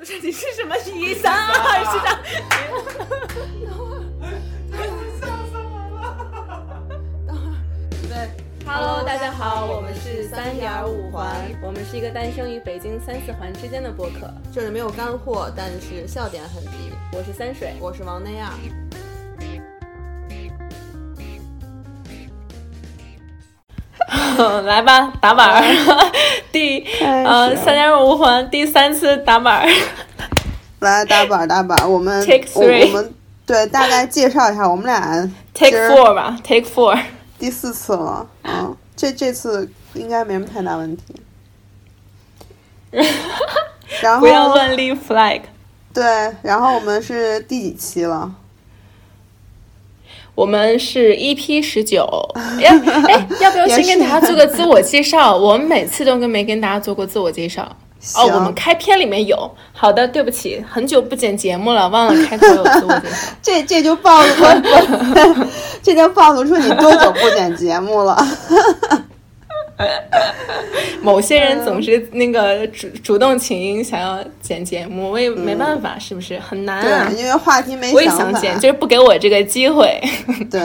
不是你是什么一三二是的。对，Hello，大家好，我们是三点五环，我们是一个诞生于北京三四环之间的播客，这里没有干货，但是笑点很低。我是三水，我是王内亚。来吧，打板儿，第呃三点五环第三次打板儿，来打板儿打板儿，我们我们对大概介绍一下，我们俩 take four 吧，take four，第四次了，嗯，这这次应该没什么太大问题。然后不要乱立 flag。对，然后我们是第几期了？我们是 EP 十九，要 哎，要不要先跟大家做个自我介绍？我们每次都跟没跟大家做过自我介绍。哦，我们开篇里面有。好的，对不起，很久不剪节目了，忘了开头有自我介绍。这这就暴露出，这就暴露出你多久不剪节目了。某些人总是那个主主动请缨，想要剪节目，我也没办法，是不是很难啊？对，因为话题没我也想剪，就是不给我这个机会。对，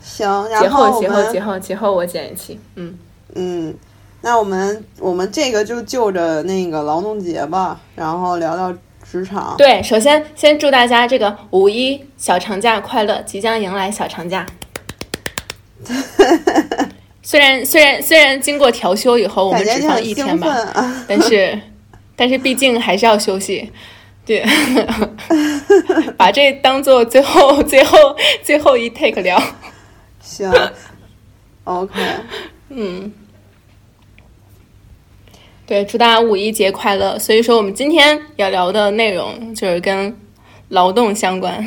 行，节后节后节后节后我剪一期，嗯嗯，那我们我们这个就就着那个劳动节吧，然后聊聊职场。对，首先先祝大家这个五一小长假快乐，即将迎来小长假。虽然虽然虽然经过调休以后，我们只放一天吧，但是 但是毕竟还是要休息，对，把这当做最后最后最后一 take 聊。行，OK，嗯，对，祝大家五一节快乐。所以说，我们今天要聊的内容就是跟劳动相关。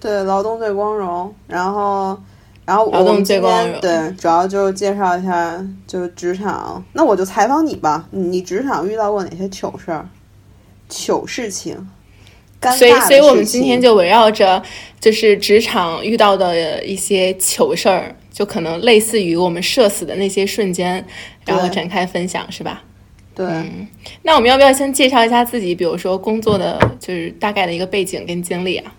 对，劳动最光荣，然后。然后我们今天对主要就是介绍一下，就是职场。那我就采访你吧，你职场遇到过哪些糗事儿、糗事情？所以，所以我们今天就围绕着就是职场遇到的一些糗事儿，就可能类似于我们社死的那些瞬间，然后展开分享，是吧？对。那我们要不要先介绍一下自己？比如说工作的就是大概的一个背景跟经历啊？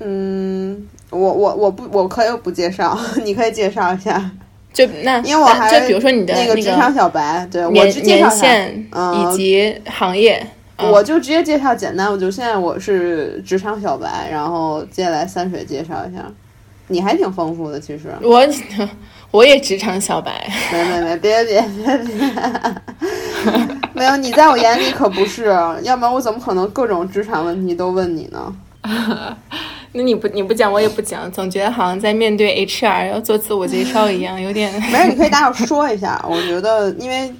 嗯。我我我不我可以不介绍，你可以介绍一下。就那因为我还就比如说你的那个职场小白，对我年限以及行业，我就直接介绍简单。我就现在我是职场小白，然后接下来三水介绍一下。你还挺丰富的，其实我 我也职场小白，没没没，别别别别，没有你在我眼里可不是，要不然我怎么可能各种职场问题都问你呢？那你不你不讲我也不讲，总觉得好像在面对 HR 要做自我介绍一样，有点。没事，你可以大伙说一下。我觉得，因为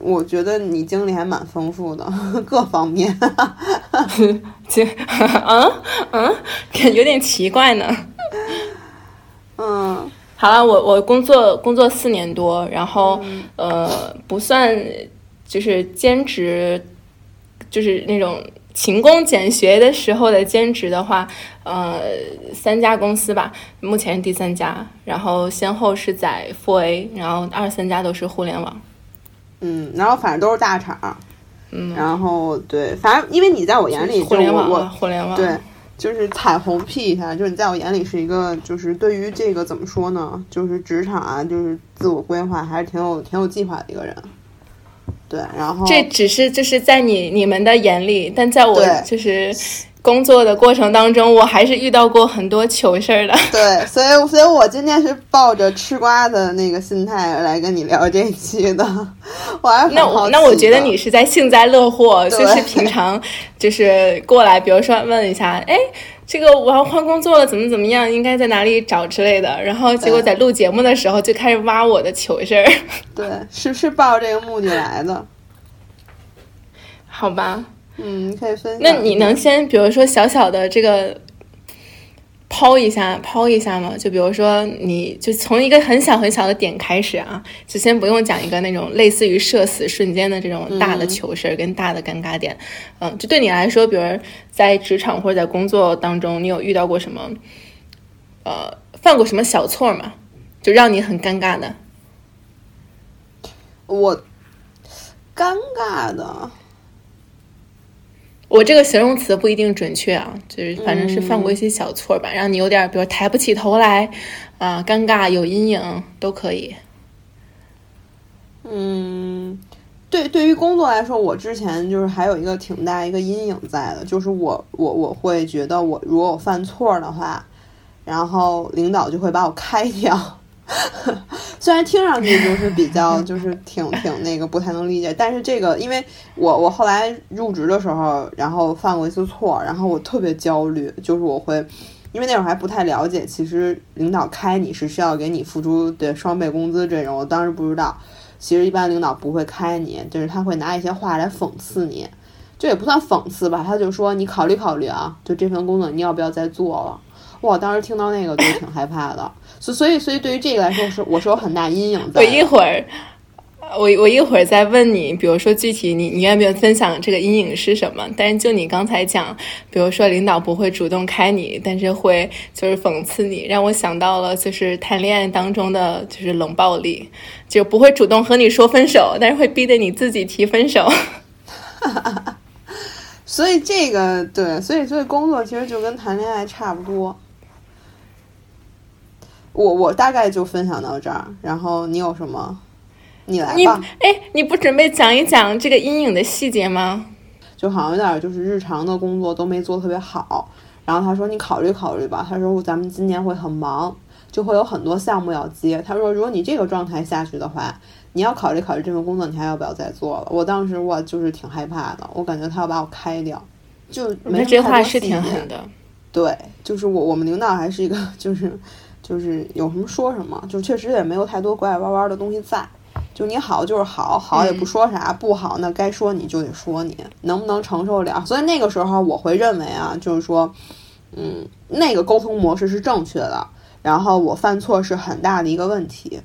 我觉得你经历还蛮丰富的，各方面。嗯嗯，有点奇怪呢。嗯，好了，我我工作工作四年多，然后呃不算就是兼职，就是那种。勤工俭学的时候的兼职的话，呃，三家公司吧，目前是第三家，然后先后是在富 A，然后二三家都是互联网，嗯，然后反正都是大厂，嗯，然后对，反正因为你在我眼里，互联网，我互联网，对，就是彩虹屁一下，就是你在我眼里是一个，就是对于这个怎么说呢，就是职场啊，就是自我规划还是挺有挺有计划的一个人。对，然后这只是就是在你你们的眼里，但在我就是工作的过程当中，我还是遇到过很多糗事儿的。对，所以所以我今天是抱着吃瓜的那个心态来跟你聊这一期的。我还那我那我觉得你是在幸灾乐祸，就是平常就是过来，比如说问一下，哎。这个我要换工作了，怎么怎么样？应该在哪里找之类的。然后结果在录节目的时候就开始挖我的糗事儿。对，是是抱着这个目的来的。好吧。嗯，可以分享。那你能先比如说小小的这个。抛一下，抛一下嘛，就比如说，你就从一个很小很小的点开始啊，就先不用讲一个那种类似于社死瞬间的这种大的糗事儿跟大的尴尬点，嗯，就对你来说，比如在职场或者在工作当中，你有遇到过什么，呃，犯过什么小错吗？就让你很尴尬的？我尴尬的，我这个形容词不一定准确啊，就是反正是犯过一些小错吧，让你有点，比如抬不起头来，啊，尴尬，有阴影都可以。嗯，对，对于工作来说，我之前就是还有一个挺大一个阴影在的，就是我我我会觉得我如果我犯错的话，然后领导就会把我开掉。虽然听上去就是比较就是挺挺那个不太能理解，但是这个因为我我后来入职的时候，然后犯过一次错，然后我特别焦虑，就是我会因为那会儿还不太了解，其实领导开你是需要给你付出的双倍工资这种，我当时不知道，其实一般领导不会开你，就是他会拿一些话来讽刺你，这也不算讽刺吧，他就说你考虑考虑啊，就这份工作你要不要再做了？哇，当时听到那个就挺害怕的。所所以所以对于这个来说是我是有很大阴影的。我一会儿，我我一会儿再问你，比如说具体你你愿不愿意分享这个阴影是什么？但是就你刚才讲，比如说领导不会主动开你，但是会就是讽刺你，让我想到了就是谈恋爱当中的就是冷暴力，就不会主动和你说分手，但是会逼得你自己提分手。所以这个对，所以所以工作其实就跟谈恋爱差不多。我我大概就分享到这儿，然后你有什么，你来吧。哎，你不准备讲一讲这个阴影的细节吗？就好像有点就是日常的工作都没做特别好，然后他说你考虑考虑吧。他说咱们今年会很忙，就会有很多项目要接。他说如果你这个状态下去的话，你要考虑考虑这份工作你还要不要再做了。我当时我就是挺害怕的，我感觉他要把我开掉。就没这话是挺狠的。对，就是我我们领导还是一个 就是。就是有什么说什么，就确实也没有太多拐拐弯弯的东西在。就你好就是好，好也不说啥；不好那该说你就得说你，能不能承受了？所以那个时候我会认为啊，就是说，嗯，那个沟通模式是正确的，然后我犯错是很大的一个问题。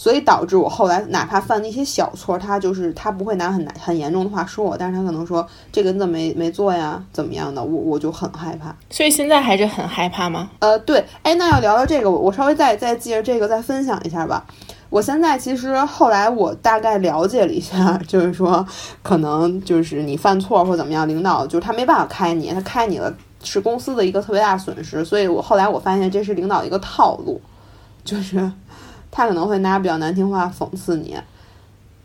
所以导致我后来哪怕犯那些小错，他就是他不会拿很难很严重的话说我，但是他可能说这个你怎么没没做呀，怎么样的，我我就很害怕。所以现在还是很害怕吗？呃，对，哎，那要聊聊这个，我稍微再再借着这个再分享一下吧。我现在其实后来我大概了解了一下，就是说可能就是你犯错或怎么样，领导就是他没办法开你，他开你了是公司的一个特别大损失。所以我后来我发现这是领导一个套路，就是。他可能会拿比较难听话讽刺你，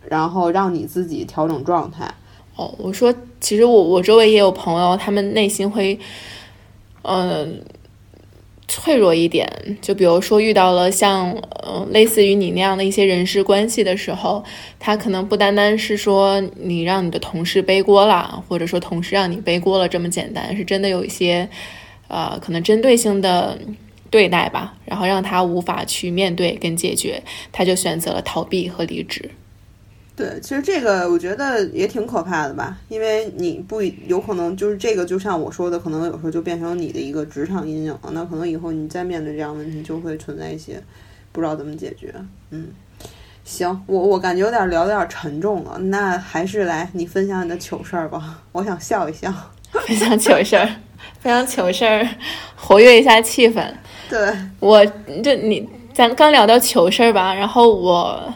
然后让你自己调整状态。哦，我说，其实我我周围也有朋友，他们内心会，嗯，脆弱一点。就比如说遇到了像，嗯，类似于你那样的一些人事关系的时候，他可能不单单是说你让你的同事背锅了，或者说同事让你背锅了这么简单，是真的有一些，呃，可能针对性的。对待吧，然后让他无法去面对跟解决，他就选择了逃避和离职。对，其实这个我觉得也挺可怕的吧，因为你不有可能就是这个，就像我说的，可能有时候就变成你的一个职场阴影了。那可能以后你再面对这样问题，就会存在一些不知道怎么解决。嗯，行，我我感觉有点聊有点沉重了，那还是来你分享你的糗事儿吧，我想笑一笑，分享糗事儿，分享糗事儿，活跃一下气氛。对，我就你，咱刚聊到糗事儿吧，然后我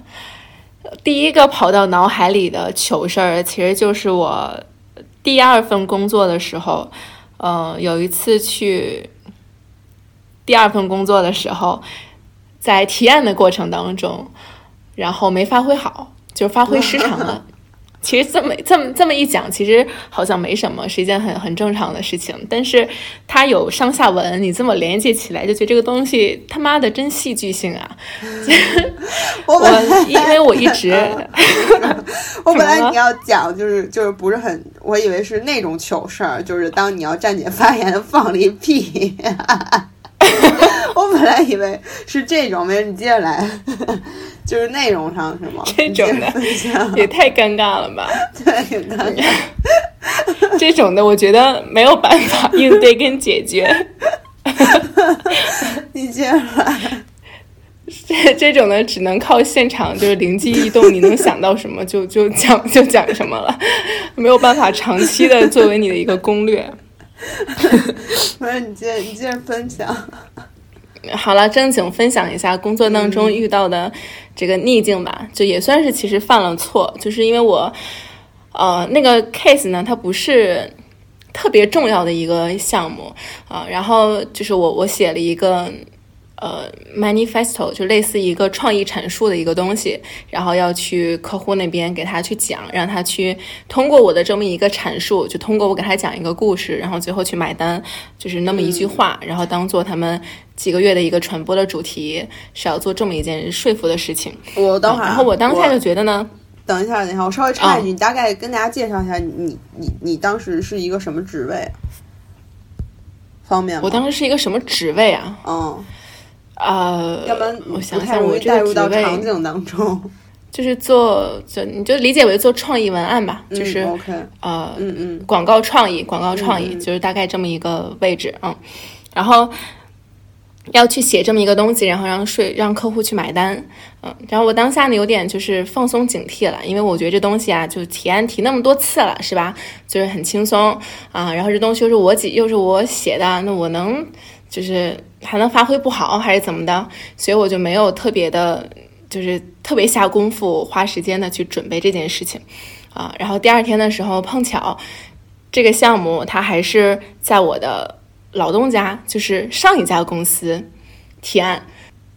第一个跑到脑海里的糗事儿，其实就是我第二份工作的时候，嗯，有一次去第二份工作的时候，在提案的过程当中，然后没发挥好，就发挥失常了。其实这么这么这么一讲，其实好像没什么，是一件很很正常的事情。但是它有上下文，你这么连接起来，就觉得这个东西他妈的真戏剧性啊！我因为我一直，我本来 你要讲就是就是不是很，我以为是那种糗事儿，就是当你要站起来发言放了一屁。我本来以为是这种，没事，你接着来。就是内容上是吗？这种的也太尴尬了吧？对，挺尴尬。这种的我觉得没有办法应对跟解决。你接着来。这这种的只能靠现场，就是灵机一动，你能想到什么就就讲就讲什么了，没有办法长期的作为你的一个攻略。不是你接着你接着分享。好了，正经分享一下工作当中遇到的这个逆境吧，就也算是其实犯了错，就是因为我，呃，那个 case 呢，它不是特别重要的一个项目啊。然后就是我我写了一个。呃，manifesto 就类似一个创意阐述的一个东西，然后要去客户那边给他去讲，让他去通过我的这么一个阐述，就通过我给他讲一个故事，然后最后去买单，就是那么一句话，然后当做他们几个月的一个传播的主题，是要做这么一件说服的事情。我等会儿，然后我当下就觉得呢，等一下，等一下，我稍微插一句，你大概跟大家介绍一下，你你你当时是一个什么职位？方便吗？我当时是一个什么职位啊？嗯。呃，要不然我想想，我带入到场景当中，就是做，就你就理解为做创意文案吧，就是 OK，呃，嗯嗯，广告创意，广告创意，就是大概这么一个位置，嗯，然后要去写这么一个东西，然后让税让客户去买单，嗯，然后我当下呢有点就是放松警惕了，因为我觉得这东西啊，就提案提那么多次了，是吧？就是很轻松啊，然后这东西又是我写又是我写的，那我能。就是还能发挥不好还是怎么的，所以我就没有特别的，就是特别下功夫花时间的去准备这件事情，啊，然后第二天的时候碰巧，这个项目它还是在我的老东家，就是上一家公司提案。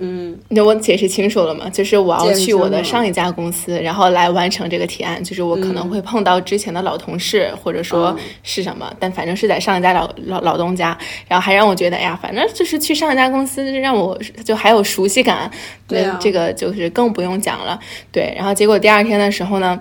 嗯，那我解释清楚了吗？就是我要去我的上一家公司，然后来完成这个提案。就是我可能会碰到之前的老同事，或者说是什么，但反正是在上一家老老老东家，然后还让我觉得，哎呀，反正就是去上一家公司，让我就还有熟悉感。对，这个就是更不用讲了。对，然后结果第二天的时候呢，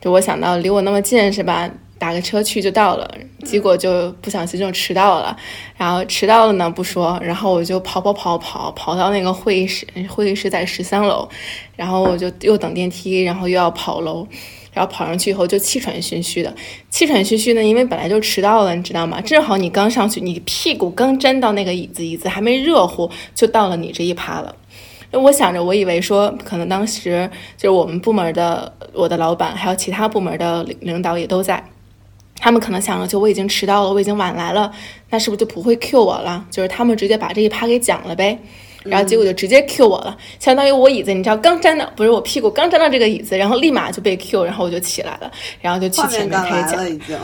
就我想到离我那么近，是吧？打个车去就到了，结果就不小心就迟到了，然后迟到了呢不说，然后我就跑跑跑跑跑到那个会议室，会议室在十三楼，然后我就又等电梯，然后又要跑楼，然后跑上去以后就气喘吁吁的，气喘吁吁呢，因为本来就迟到了，你知道吗？正好你刚上去，你屁股刚沾到那个椅子，椅子还没热乎，就到了你这一趴了。我想着，我以为说可能当时就是我们部门的我的老板，还有其他部门的领领导也都在。他们可能想着，就我已经迟到了，我已经晚来了，那是不是就不会 Q 我了？就是他们直接把这一趴给讲了呗，然后结果就直接 Q 我了，相当于我椅子，你知道刚沾到，不是我屁股刚沾到这个椅子，然后立马就被 Q，然后我就起来了，然后就去前面开始讲。已经，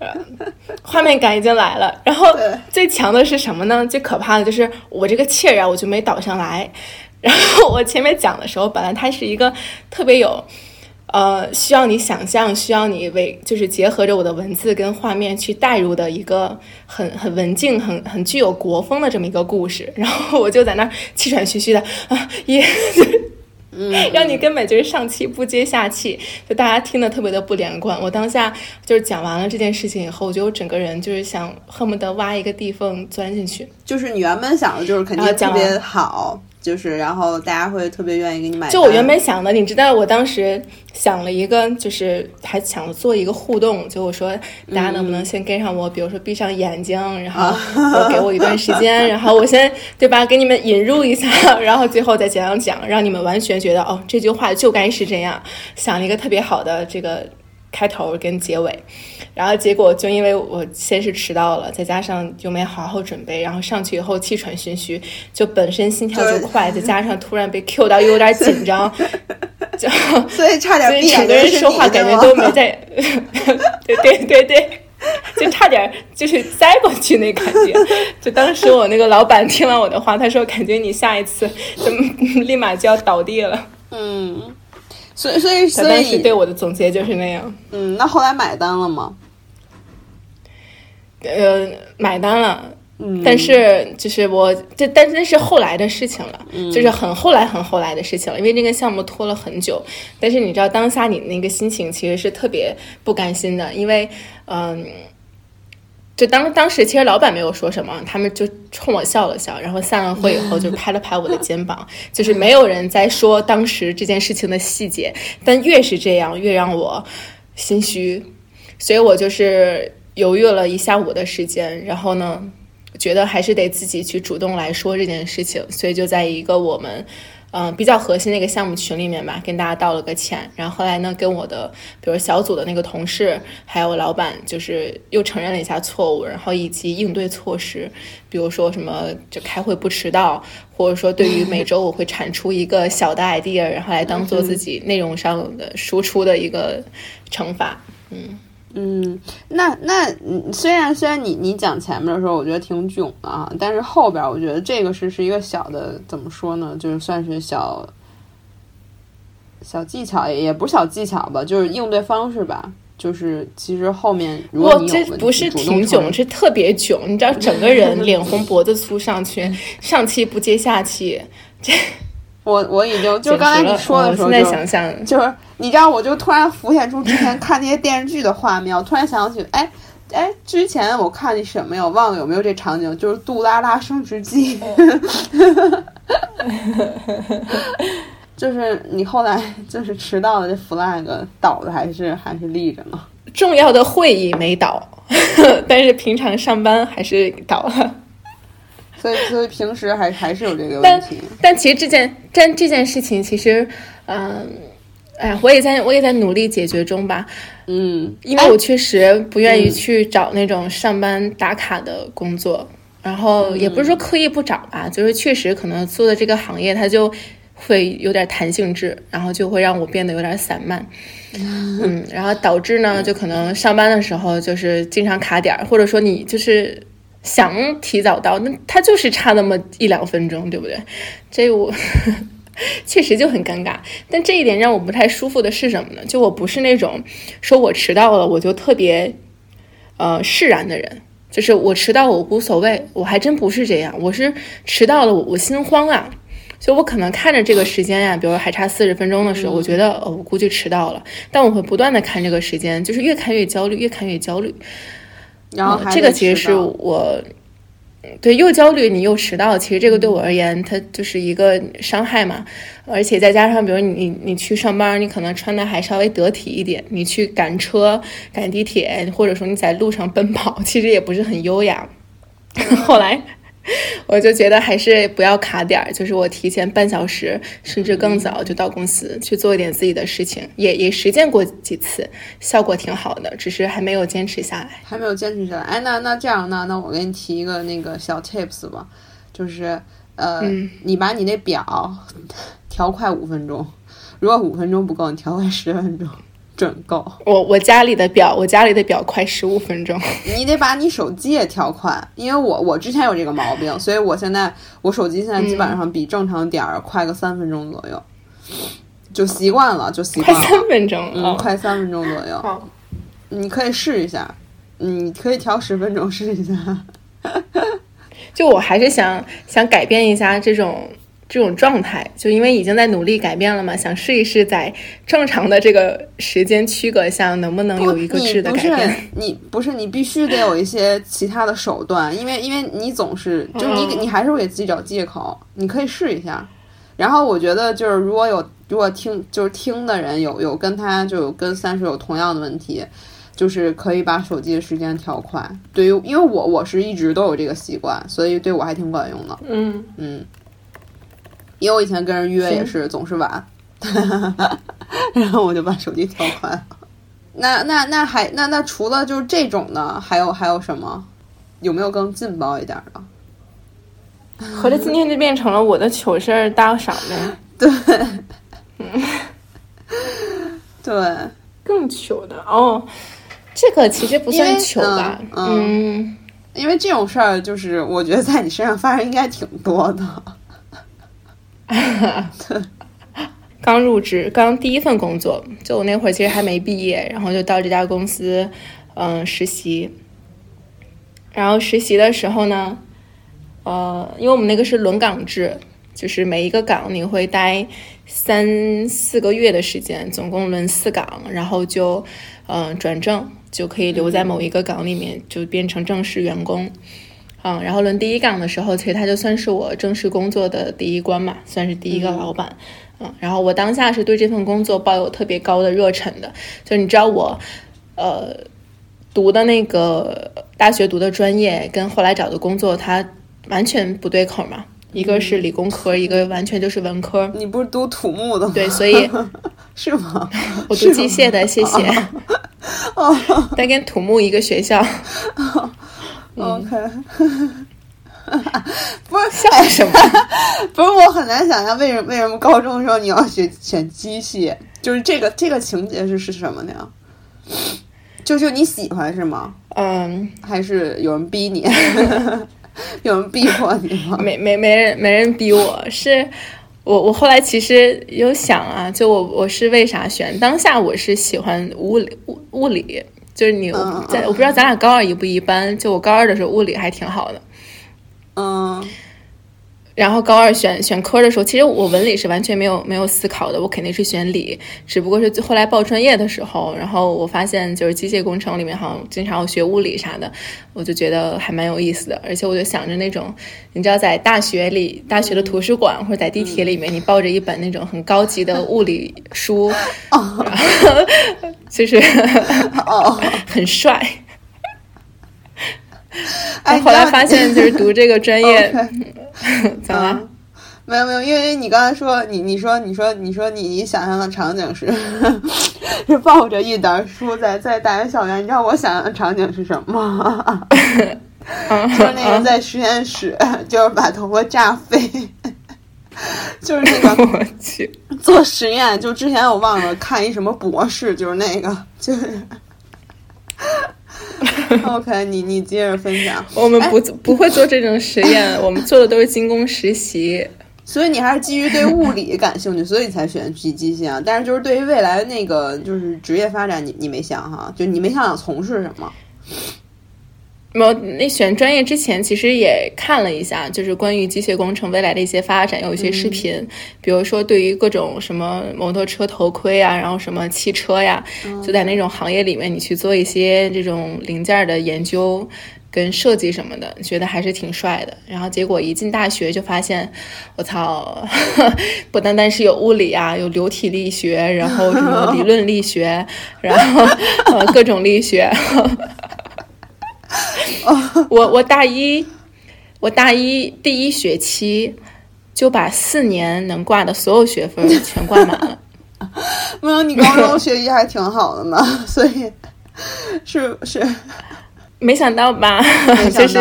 画面感已经来了。然后最强的是什么呢？最可怕的就是我这个气儿啊，我就没倒上来。然后我前面讲的时候，本来它是一个特别有。呃，需要你想象，需要你为就是结合着我的文字跟画面去带入的一个很很文静、很很具有国风的这么一个故事。然后我就在那儿气喘吁吁的啊，也，嗯，让你根本就是上气不接下气，就大家听的特别的不连贯。我当下就是讲完了这件事情以后，我觉得我整个人就是想恨不得挖一个地缝钻进去。就是你原本想的就是肯定特别好。就是，然后大家会特别愿意给你买。就我原本想的，你知道，我当时想了一个，就是还想做一个互动，就我说大家能不能先跟上我，比如说闭上眼睛，然后给我一段时间，然后我先对吧，给你们引入一下，然后最后再讲讲讲，让你们完全觉得哦，这句话就该是这样。想了一个特别好的这个。开头跟结尾，然后结果就因为我先是迟到了，再加上又没好好准备，然后上去以后气喘吁吁，就本身心跳就快，再加上突然被 Q 到又有点紧张，就所以差点，所以整个人说话感觉都没在，对对对对，就差点就是栽过去那感觉。就当时我那个老板听完我的话，他说感觉你下一次就立马就要倒地了。嗯。所以，所以，所以，对我的总结就是那样。嗯，那后来买单了吗？呃，买单了。嗯，但是就是我，这但是那是后来的事情了，就是很后来很后来的事情了，因为这个项目拖了很久。但是你知道，当下你那个心情其实是特别不甘心的，因为，嗯。就当当时其实老板没有说什么，他们就冲我笑了笑，然后散了会以后就拍了拍我的肩膀，就是没有人在说当时这件事情的细节，但越是这样越让我心虚，所以我就是犹豫了一下午的时间，然后呢，觉得还是得自己去主动来说这件事情，所以就在一个我们。嗯，比较核心的一个项目群里面吧，跟大家道了个歉。然后后来呢，跟我的比如小组的那个同事，还有老板，就是又承认了一下错误，然后以及应对措施，比如说什么就开会不迟到，或者说对于每周我会产出一个小的 idea，然后来当做自己内容上的输出的一个惩罚。嗯嗯，那那虽然虽然你你讲前面的时候，我觉得挺囧的啊，但是后边我觉得这个是是一个小的，怎么说呢？就是算是小小技巧，也也不是小技巧吧，就是应对方式吧。就是其实后面如果你这不是挺囧，是特别囧。你知道，整个人脸红脖子粗上去，上气不接下气。这我我已经就刚才你说的时候，现在想想就是你知道，我就突然浮现出之前看那些电视剧的画面，我突然想起，哎哎，之前我看那什么呀？我忘了有没有这场景，就是《杜拉拉升职记 》。就是你后来就是迟到的这 flag 倒的还是还是立着呢？重要的会议没倒，但是平常上班还是倒了。所以所以平时还还是有这个问题。但其实这件但这件事情其实，嗯，哎呀，我也在我也在努力解决中吧。嗯，因为我确实不愿意去找那种上班打卡的工作，然后也不是说刻意不找吧，就是确实可能做的这个行业它就。会有点弹性质，然后就会让我变得有点散漫，嗯，然后导致呢，就可能上班的时候就是经常卡点儿，或者说你就是想提早到，那他就是差那么一两分钟，对不对？这我 确实就很尴尬。但这一点让我不太舒服的是什么呢？就我不是那种说我迟到了我就特别呃释然的人，就是我迟到我无所谓，我还真不是这样，我是迟到了我心慌啊。就我可能看着这个时间呀，比如还差四十分钟的时候，我觉得哦，我估计迟到了。但我会不断的看这个时间，就是越看越焦虑，越看越焦虑。然后这个其实是我，对，又焦虑你又迟到，其实这个对我而言，它就是一个伤害嘛。而且再加上，比如你你去上班，你可能穿的还稍微得体一点，你去赶车、赶地铁，或者说你在路上奔跑，其实也不是很优雅。后来。我就觉得还是不要卡点儿，就是我提前半小时甚至更早就到公司去做一点自己的事情，也也实践过几次，效果挺好的，只是还没有坚持下来，还没有坚持下来。哎，那那这样，那那我给你提一个那个小 tips 吧，就是呃，你把你那表 调快五分钟，如果五分钟不够，你调快十分钟。准够，我我家里的表，我家里的表快十五分钟。你得把你手机也调快，因为我我之前有这个毛病，所以我现在我手机现在基本上比正常点儿快个三分钟左右，就习惯了，就习惯了。快三分钟，嗯，快三分钟左右。你可以试一下，你可以调十分钟试一下。就我还是想想改变一下这种。这种状态，就因为已经在努力改变了嘛，想试一试在正常的这个时间区隔下，能不能有一个质的改变？你不是你必须得有一些其他的手段，因为因为你总是 就你你还是会给自己找借口。你可以试一下，然后我觉得就是如果有如果听就是听的人有有跟他就有跟三十有同样的问题，就是可以把手机的时间调快。对于因为我我是一直都有这个习惯，所以对我还挺管用的。嗯嗯。因为我以前跟人约也是总是晚，然后我就把手机调快了。那那那还那那除了就是这种呢，还有还有什么？有没有更劲爆一点的？合着今天就变成了我的糗事儿大赏呗？对，对，更糗的哦。这个其实不算糗吧？嗯，因为这种事儿就是我觉得在你身上发生应该挺多的。刚入职，刚第一份工作，就我那会儿其实还没毕业，然后就到这家公司，嗯，实习。然后实习的时候呢，呃，因为我们那个是轮岗制，就是每一个岗你会待三四个月的时间，总共轮四岗，然后就嗯转正，就可以留在某一个岗里面，就变成正式员工。然后轮第一岗的时候，其实他就算是我正式工作的第一关嘛，算是第一个老板。嗯，然后我当下是对这份工作抱有特别高的热忱的，就你知道我，呃，读的那个大学读的专业跟后来找的工作，它完全不对口嘛，一个是理工科，一个完全就是文科。你不是读土木的吗？对，所以 是吗？我读机械的，谢谢。哦，但跟土木一个学校。OK，不是笑什么？不是我很难想象为什么为什么高中的时候你要选选机械？就是这个这个情节是是什么呢？就就你喜欢是吗？嗯，还是有人逼你？有人逼迫你吗？没没没人没人逼我，是我我后来其实有想啊，就我我是为啥选？当下我是喜欢物理物物理，就是你在我不知道咱俩高二一不一般，就我高二的时候物理还挺好的，嗯。然后高二选选科的时候，其实我文理是完全没有没有思考的，我肯定是选理。只不过是后来报专业的时候，然后我发现就是机械工程里面好像经常要学物理啥的，我就觉得还蛮有意思的。而且我就想着那种，你知道在大学里，大学的图书馆或者在地铁里面，你抱着一本那种很高级的物理书，然 后就是 很帅。哎，后来发现就是读这个专业，怎么了？没有没有，因为你刚才说你你说你说你说你你想象的场景是 是抱着一沓书在在大学校园，你知道我想象的场景是什么吗？就是那个在实验室，就是把头发炸飞，就是那个我去做实验。就之前我忘了看一什么博士，就是那个就是。OK，你你接着分享。我们不不会做这种实验，我们做的都是精工实习。所以你还是基于对物理感兴趣，所以才选机机械啊。但是就是对于未来那个就是职业发展，你你没想哈？就你没想想从事什么？我那选专业之前，其实也看了一下，就是关于机械工程未来的一些发展，有一些视频，比如说对于各种什么摩托车头盔啊，然后什么汽车呀，就在那种行业里面，你去做一些这种零件的研究跟设计什么的，觉得还是挺帅的。然后结果一进大学就发现，我操，不单单是有物理啊，有流体力学，然后什么理论力学，然后呃各种力学。我我大一，我大一第一学期就把四年能挂的所有学分全挂满了。没有，你高中学习还挺好的嘛，所以是是，没想到吧？就是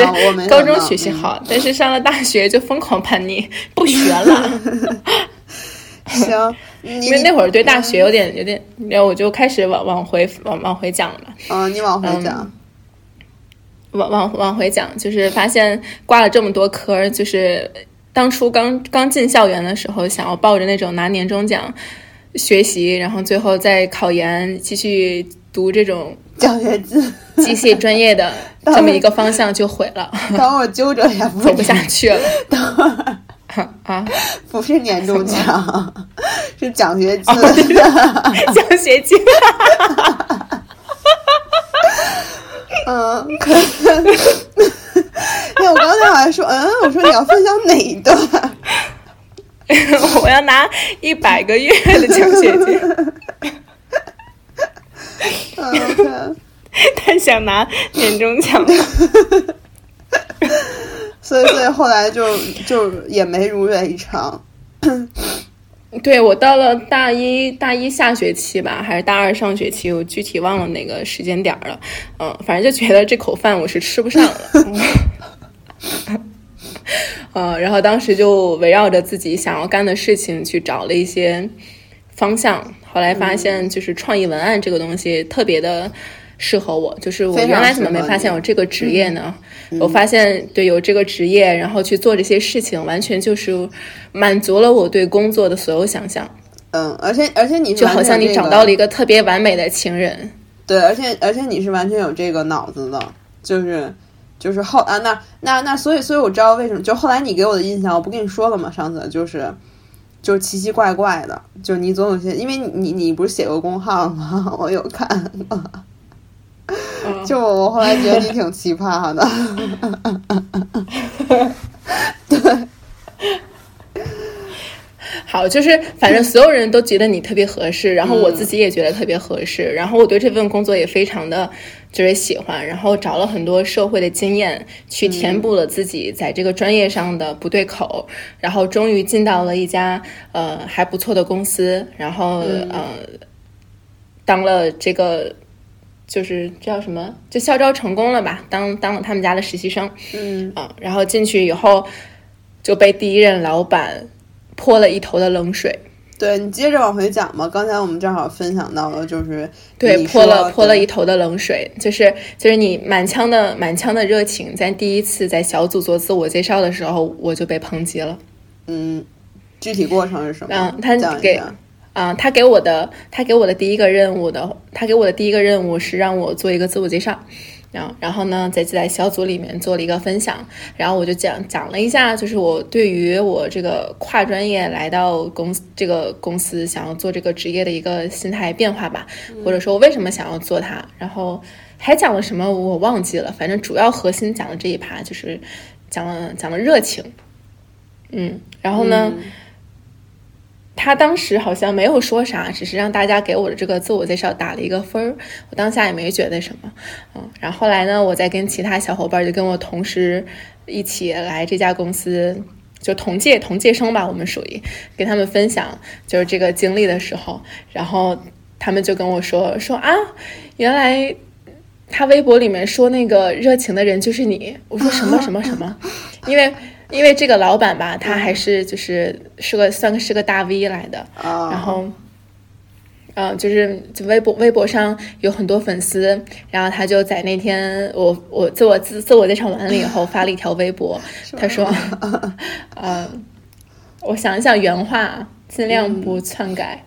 高中学习好，但是上了大学就疯狂叛逆，不学了。行，因为那会儿对大学有点有点，然后我就开始往往回往往回讲了。嗯，你往回讲。往往往回讲，就是发现挂了这么多科，就是当初刚刚进校园的时候，想要抱着那种拿年终奖学习，然后最后再考研继续读这种奖学金、机械专业的 这么一个方向就毁了。等会儿揪着也走不下去了。等会儿啊，不是年终奖，是奖学金，奖学金。嗯，可，因为我刚才好像说，嗯，我说你要分享哪一段？我要拿一百个月的奖学金。嗯，他想拿年终奖，所以，所以后来就就也没如愿以偿。对我到了大一大一下学期吧，还是大二上学期，我具体忘了哪个时间点了。嗯，反正就觉得这口饭我是吃不上了。呃，然后当时就围绕着自己想要干的事情去找了一些方向，后来发现就是创意文案这个东西特别的。适合我，就是我原来怎么没发现有这个职业呢？我发现对有这个职业，然后去做这些事情，完全就是满足了我对工作的所有想象。嗯，而且而且你就好像你找到了一个特别完美的情人。对，而且而且你是完全有这个脑子的，就是就是后啊，那那那，所以所以我知道为什么，就后来你给我的印象，我不跟你说了吗？上次就是就是奇奇怪怪的，就你总有些，因为你你不是写过公号吗？我有看。就我后来觉得你挺奇葩的，对，好，就是反正所有人都觉得你特别合适，然后我自己也觉得特别合适，然后我对这份工作也非常的就是喜欢，然后找了很多社会的经验去填补了自己在这个专业上的不对口，然后终于进到了一家呃还不错的公司，然后呃当了这个。就是叫什么，就校招成功了吧？当当了他们家的实习生，嗯啊，然后进去以后就被第一任老板泼了一头的冷水，对你接着往回讲吧。刚才我们正好分享到了，就是对泼了泼了一头的冷水，就是就是你满腔的满腔的热情，在第一次在小组做自我介绍的时候，我就被抨击了。嗯，具体过程是什么？嗯，他给啊，他给我的他给我的第一个任务的，他给我的第一个任务是让我做一个自我介绍。然后，然后呢，在在小组里面做了一个分享，然后我就讲讲了一下，就是我对于我这个跨专业来到公司这个公司想要做这个职业的一个心态变化吧，或者说我为什么想要做它，然后还讲了什么我忘记了，反正主要核心讲的这一趴就是讲了讲了热情，嗯，然后呢。他当时好像没有说啥，只是让大家给我的这个自我介绍打了一个分儿。我当下也没觉得什么，嗯。然后后来呢，我再跟其他小伙伴，就跟我同时一起来这家公司，就同届同届生吧，我们属于跟他们分享就是这个经历的时候，然后他们就跟我说说啊，原来他微博里面说那个热情的人就是你。我说什么什么什么，因为。因为这个老板吧，他还是就是是个算是个大 V 来的，然后，嗯，就是就微博微博上有很多粉丝，然后他就在那天我我自我自自我介绍完了以后发了一条微博，他说，嗯，我想一想原话，尽量不篡改，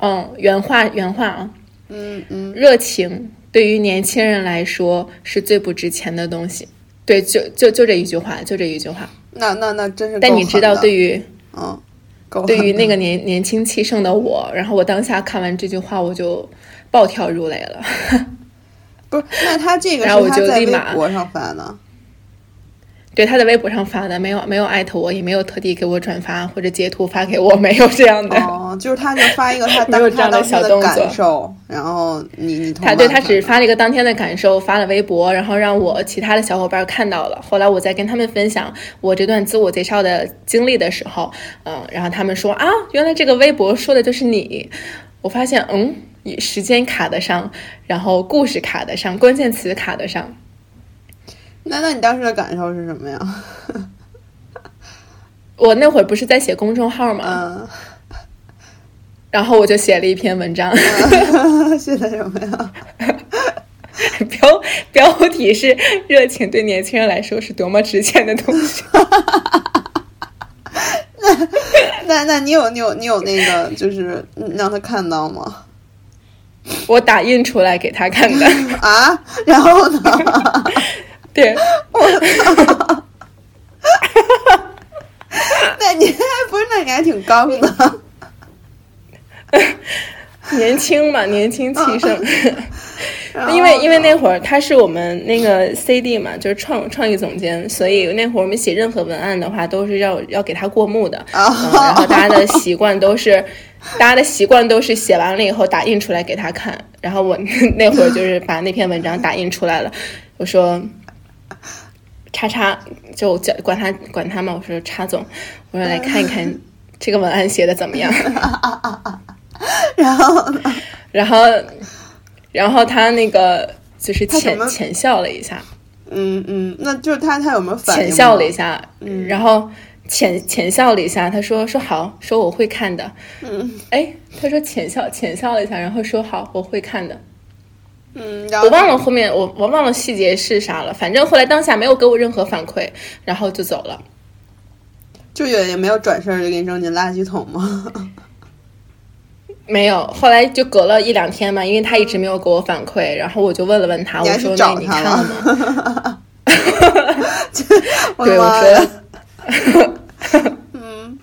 嗯，原话原话啊，嗯嗯，热情对于年轻人来说是最不值钱的东西。对，就就就这一句话，就这一句话。那那那真是。但你知道，对于嗯，对于那个年年轻气盛的我，然后我当下看完这句话，我就暴跳如雷了。不是，那他这个然后我就立马微博上发的。对他在微博上发的，没有没有艾特我，也没有特地给我转发或者截图发给我，没有这样的。哦，就是他就发一个他 当他当时的感受，然后你你他对他只发了一个当天的感受，发了微博，然后让我其他的小伙伴看到了。后来我在跟他们分享我这段自我介绍的经历的时候，嗯，然后他们说啊，原来这个微博说的就是你。我发现，嗯，时间卡得上，然后故事卡得上，关键词卡得上。那那你当时的感受是什么呀？我那会儿不是在写公众号吗？然后我就写了一篇文章，写的什么呀？标标题是“热情对年轻人来说是多么值钱的东西”。那那那你有你有你有那个就是让他看到吗？我打印出来给他看的啊，然后呢？对，我操！那你还不是？那你还挺刚的，年轻嘛，年轻气盛。因为因为那会儿他是我们那个 CD 嘛，就是创创意总监，所以那会儿我们写任何文案的话，都是要要给他过目的。然后大家的习惯都是，大家的习惯都是写完了以后打印出来给他看。然后我那会儿就是把那篇文章打印出来了，我说。叉叉就叫管他管他嘛，我说叉总，我说来看一看这个文案写的怎么样。然后，然后，然后他那个就是浅浅笑了一下。嗯嗯，那就是他他有没有反浅笑了一下？嗯，然后浅浅笑了一下，他说说好，说我会看的。嗯，哎，他说浅笑浅笑了一下，然后说好，我会看的。嗯，我忘了后面我我忘了细节是啥了，反正后来当下没有给我任何反馈，然后就走了，就也也没有转身就给你扔进垃圾桶吗？没有，后来就隔了一两天嘛，因为他一直没有给我反馈，然后我就问了问他，我说那你看了吗？对，我说，嗯，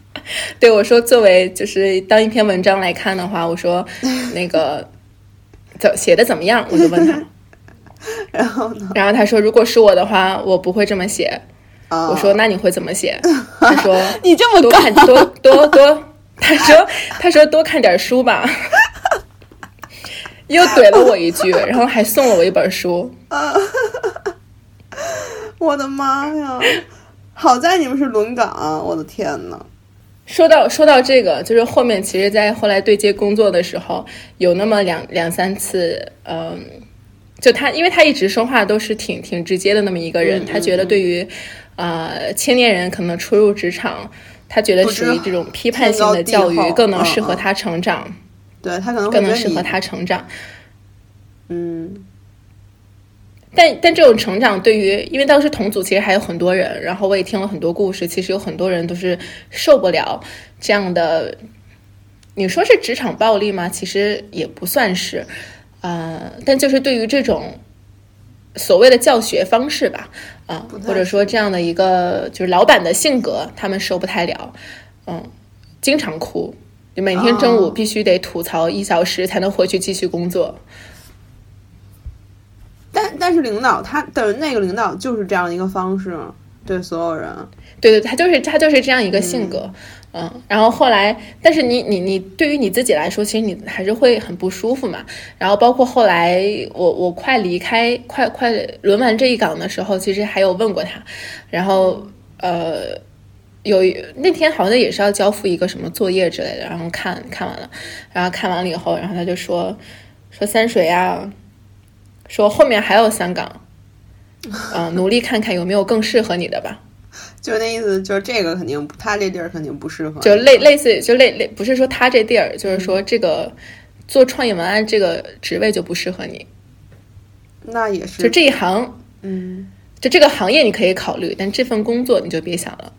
对我说，作为就是当一篇文章来看的话，我说那个。怎写的怎么样？我就问他，然后呢？然后他说：“如果是我的话，我不会这么写。”我说：“那你会怎么写？” 他说：“你这么多看多多多。”他说：“他说多看点书吧。”又怼了我一句，然后还送了我一本书。我的妈呀！好在你们是轮岗，我的天呐。说到说到这个，就是后面其实，在后来对接工作的时候，有那么两两三次，嗯，就他，因为他一直说话都是挺挺直接的那么一个人，他觉得对于，呃，青年人可能初入职场。他觉得属于这种批判性的教育更能适合他成长。对他可能更能适合他成长。嗯。但但这种成长对于，因为当时同组其实还有很多人，然后我也听了很多故事，其实有很多人都是受不了这样的。你说是职场暴力吗？其实也不算是，呃，但就是对于这种所谓的教学方式吧，啊，或者说这样的一个就是老板的性格，他们受不太了，嗯，经常哭，就每天中午必须得吐槽一小时才能回去继续工作。但但是领导他的那个领导就是这样一个方式对所有人，对对，他就是他就是这样一个性格，嗯，然后后来，但是你你你对于你自己来说，其实你还是会很不舒服嘛。然后包括后来我我快离开快快轮完这一岗的时候，其实还有问过他，然后呃有那天好像也是要交付一个什么作业之类的，然后看看完了，然后看完了以后，然后他就说说三水啊。说后面还有三岗，嗯，努力看看有没有更适合你的吧。就那意思，就是这个肯定，他这地儿肯定不适合。就类类似，就类类，不是说他这地儿，就是说这个做创意文案这个职位就不适合你。那也是，就这一行，嗯，就这个行业你可以考虑，但这份工作你就别想了。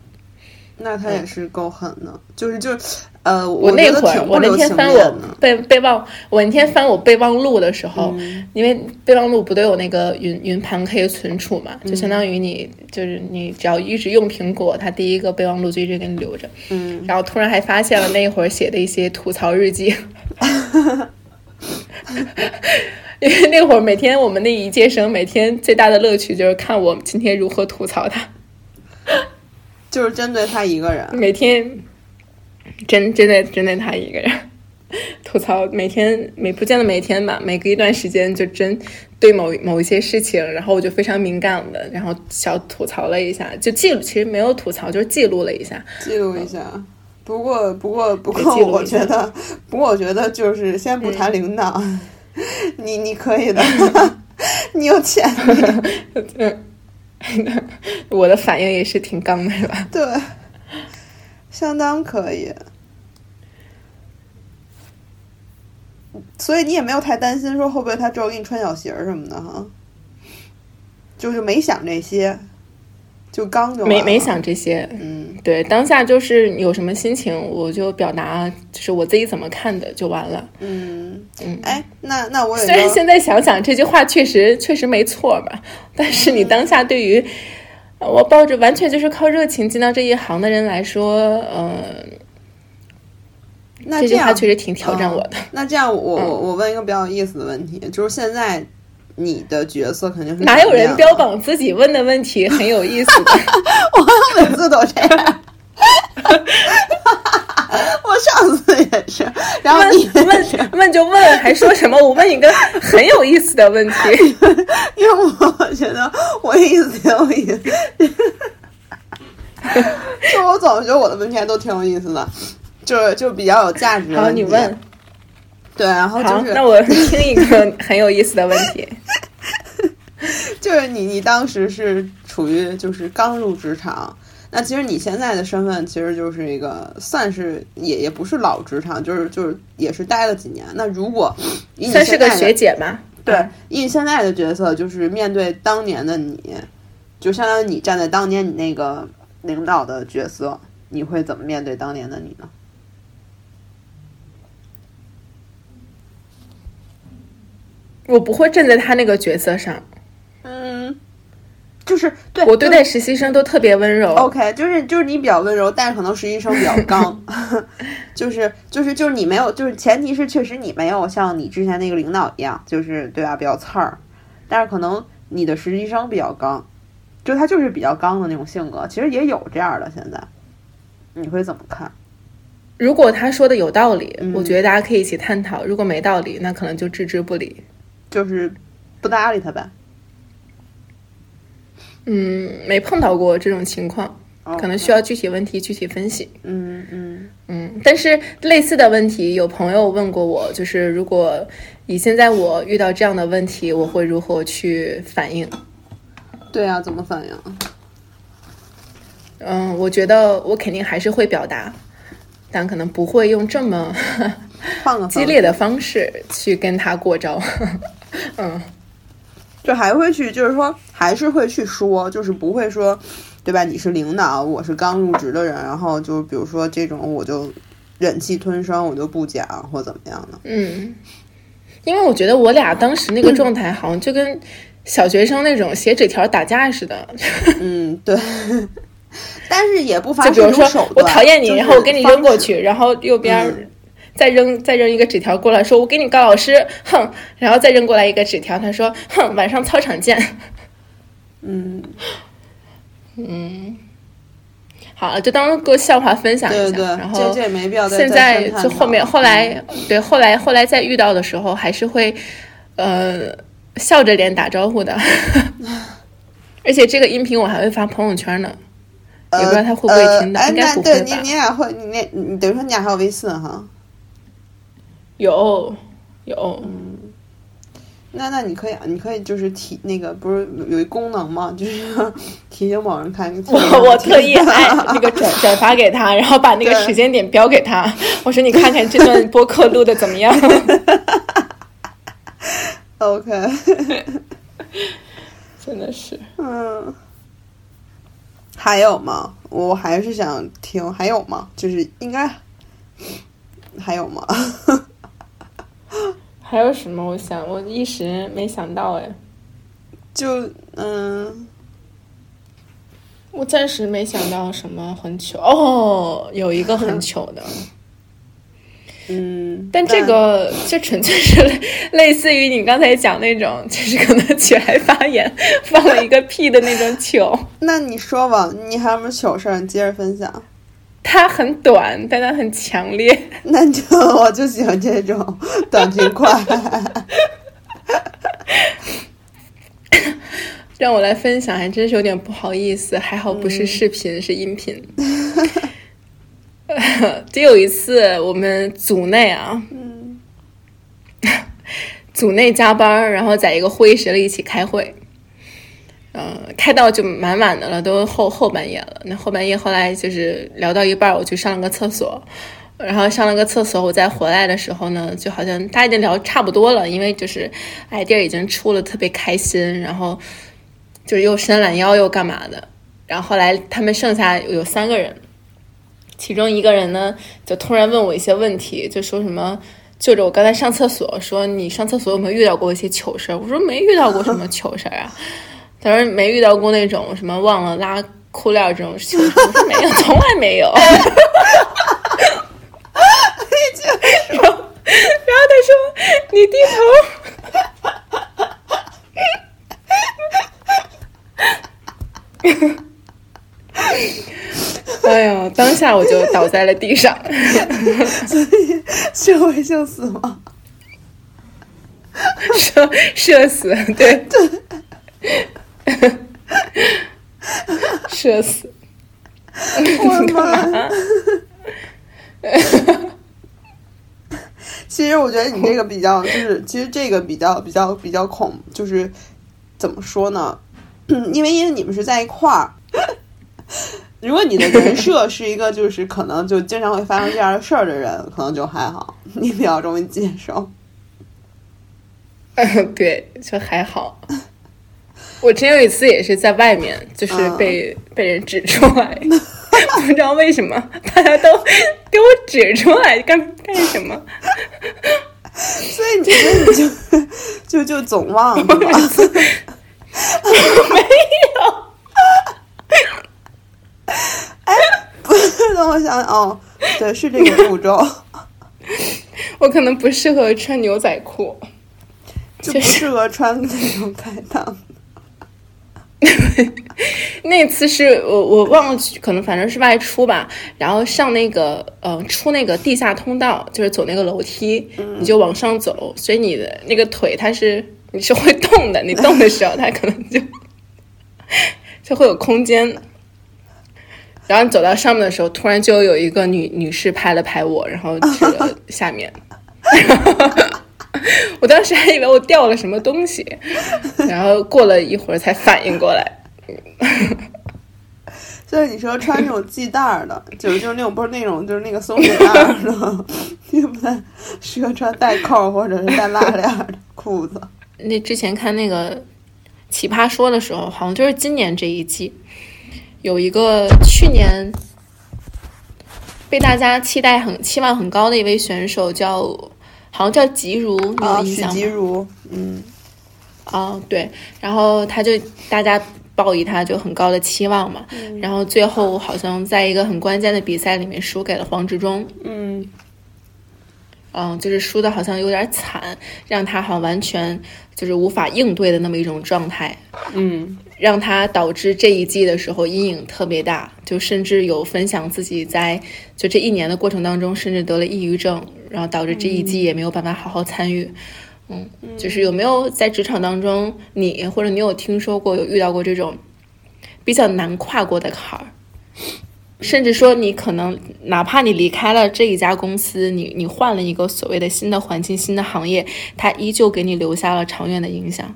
那他也是够狠的，就是就。呃，我那会儿，我那天翻我备备忘，我那天翻我备忘录的时候，因为备忘录不都有那个云云盘可以存储嘛，就相当于你就是你只要一直用苹果，它第一个备忘录就一直给你留着。嗯，然后突然还发现了那会儿写的一些吐槽日记，因为那会儿每天我们那一届生每天最大的乐趣就是看我今天如何吐槽他，就是针对他一个人，每天。针针对针对他一个人吐槽，每天每不见得每天吧，每隔一段时间就针对某某一些事情，然后我就非常敏感的，然后小吐槽了一下，就记录，其实没有吐槽，就是记录了一下，记录一下。不过不过不过，我觉得，不过我觉得就是先不谈领导，你你可以的，你有潜力。我的反应也是挺刚的，是吧？对。相当可以，所以你也没有太担心说会不会他之后给你穿小鞋什么的哈，就是没想这些，就刚就没没想这些，嗯，对，当下就是有什么心情我就表达，就是我自己怎么看的就完了，嗯嗯，哎，那那我也虽然现在想想这句话确实确实没错吧，但是你当下对于。我抱着完全就是靠热情进到这一行的人来说，嗯，那这句话确实挺挑战我的。那这样，我我我问一个比较有意思的问题，就是现在你的角色肯定是哪有人标榜自己问的问题很有意思？我每次都这样。我上次也是，然后你问问就问，还说什么？我问一个很有意思的问题，因为我觉得我意思挺有意思。就我总觉得我的问题还都挺有意思的，就是就比较有价值。好，你问。对，然后就是那我 听一个很有意思的问题，就是你你当时是处于就是刚入职场。那其实你现在的身份其实就是一个算是也也不是老职场，就是就是也是待了几年。那如果算是个学姐吧，对，以你现在的角色，就是面对当年的你，就相当于你站在当年你那个领导的角色，你会怎么面对当年的你呢？我不会站在他那个角色上，嗯。就是对我对待实习生都特别温柔。OK，就是就是你比较温柔，但是可能实习生比较刚。就是就是就是你没有，就是前提是确实你没有像你之前那个领导一样，就是对吧？比较刺儿。但是可能你的实习生比较刚，就他就是比较刚的那种性格。其实也有这样的，现在你会怎么看？如果他说的有道理，我觉得大家可以一起探讨；如果没道理，那可能就置之不理，就是不搭理他呗。嗯，没碰到过这种情况，可能需要具体问题具体分析。嗯嗯嗯，但是类似的问题，有朋友问过我，就是如果以现在我遇到这样的问题，我会如何去反应？对啊，怎么反应？嗯，我觉得我肯定还是会表达，但可能不会用这么 激烈的方式去跟他过招。嗯，就还会去，就是说还是会去说，就是不会说，对吧？你是领导，我是刚入职的人，然后就比如说这种，我就忍气吞声，我就不讲或怎么样的。嗯，因为我觉得我俩当时那个状态，好像就跟小学生那种写纸条打架似的。嗯，对。但是也不发就比如说，我讨厌你，然后我给你扔过去，然后右边再扔再扔一个纸条过来，说我给你告老师，哼，然后再扔过来一个纸条，他说，哼，晚上操场见。嗯嗯，好了，就当个笑话分享一下。然后这这没必要。现在就后面后来对后来后来再遇到的时候，还是会呃笑着脸打招呼的。而且这个音频我还会发朋友圈呢。也不知道他会不会听到，应该不会吧？你你俩会，你你等于说你俩还有微信哈？有有，嗯，那那你可以，你可以就是提那个，不是有一功能吗？就是 提醒某人看。我我特意哎 那个转转发给他，然后把那个时间点标给他。我说你看看这段播客录的怎么样？OK，真的是，嗯。还有吗？我还是想听。还有吗？就是应该还有吗？还有什么？我想，我一时没想到哎。就嗯，我暂时没想到什么很糗哦，有一个很糗的。嗯，但这个这纯粹是类似于你刚才讲那种，就是可能起来发言放了一个屁的那种糗。那你说吧，你还有什么糗事儿？你接着分享。它很短，但它很强烈。那就我就喜欢这种 短平快。让我来分享，还真是有点不好意思。还好不是视频，是音频。就有一次，我们组内啊，嗯，组内加班，然后在一个会议室里一起开会，嗯，开到就蛮晚的了，都后后半夜了。那后半夜后来就是聊到一半，我去上了个厕所，然后上了个厕所，我再回来的时候呢，就好像大家已经聊差不多了，因为就是 idea 已经出了，特别开心，然后就是又伸懒腰又干嘛的，然后后来他们剩下有三个人。其中一个人呢，就突然问我一些问题，就说什么就着我刚才上厕所，说你上厕所有没有遇到过一些糗事儿？我说没遇到过什么糗事儿啊。他说没遇到过那种什么忘了拉裤链这种糗事我说没有，从来没有。然后，然后他说你低头。哎呀！当下我就倒在了地上，所以社会性死吗，社社死，对对，社死，我的妈！其实我觉得你这个比较，就是其实这个比较比较比较恐，就是怎么说呢？因为因为你们是在一块儿。如果你的人设是一个就是可能就经常会发生这样的事儿的人，可能就还好，你比较容易接受。嗯，对，就还好。我之前有一次也是在外面，就是被被人指出来，不知道为什么大家都给我指出来干干什么？所以你你就就就总忘了 没有。哎，不是，等我想想哦，对，是这个步骤。我可能不适合穿牛仔裤，就不适合穿那种开裆。那次是我我忘了，可能反正是外出吧，然后上那个呃出那个地下通道，就是走那个楼梯，你就往上走，所以你的那个腿它是你是会动的，你动的时候它可能就就会有空间。然后你走到上面的时候，突然就有一个女女士拍了拍我，然后去了下面。我当时还以为我掉了什么东西，然后过了一会儿才反应过来。就是你说穿那种系带儿的，就是就是那种不是那种就是那个松紧带儿的，你不太适合穿带扣或者是带拉链的裤子。那之前看那个奇葩说的时候，好像就是今年这一季有一个去年被大家期待很期望很高的一位选手，叫好像叫吉如，你有印象吗？吉如，嗯，哦对，然后他就大家。抱以他就很高的期望嘛，然后最后好像在一个很关键的比赛里面输给了黄执中，嗯，嗯，就是输的好像有点惨，让他好像完全就是无法应对的那么一种状态，嗯，让他导致这一季的时候阴影特别大，就甚至有分享自己在就这一年的过程当中，甚至得了抑郁症，然后导致这一季也没有办法好好参与。嗯，就是有没有在职场当中，你或者你有听说过有遇到过这种比较难跨过的坎儿，甚至说你可能哪怕你离开了这一家公司，你你换了一个所谓的新的环境、新的行业，它依旧给你留下了长远的影响。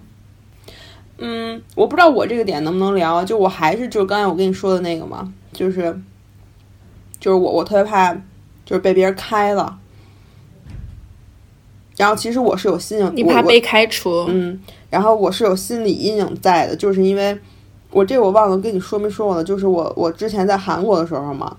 嗯，我不知道我这个点能不能聊，就我还是就是刚才我跟你说的那个嘛，就是就是我我特别怕就是被别人开了。然后其实我是有心理，你怕被开除，嗯，然后我是有心理阴影在的，就是因为我这我忘了跟你说没说过了，就是我我之前在韩国的时候嘛，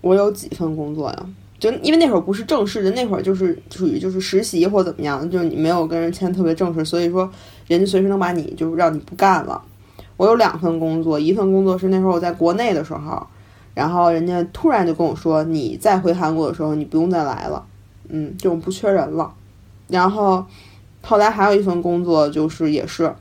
我有几份工作呀，就因为那会儿不是正式的，那会儿就是属于就是实习或怎么样，就是你没有跟人签特别正式，所以说人家随时能把你就让你不干了。我有两份工作，一份工作是那时候我在国内的时候，然后人家突然就跟我说，你再回韩国的时候，你不用再来了。嗯，这种不缺人了。然后后来还有一份工作，就是也是，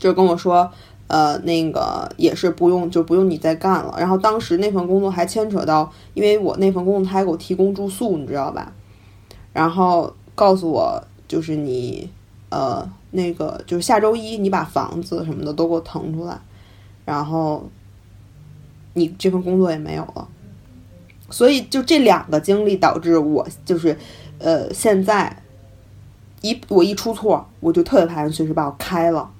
就跟我说，呃，那个也是不用，就不用你再干了。然后当时那份工作还牵扯到，因为我那份工作他还给我提供住宿，你知道吧？然后告诉我，就是你，呃，那个就是下周一你把房子什么的都给我腾出来，然后你这份工作也没有了。所以，就这两个经历导致我就是，呃，现在一我一出错，我就特别怕人随时把我开了。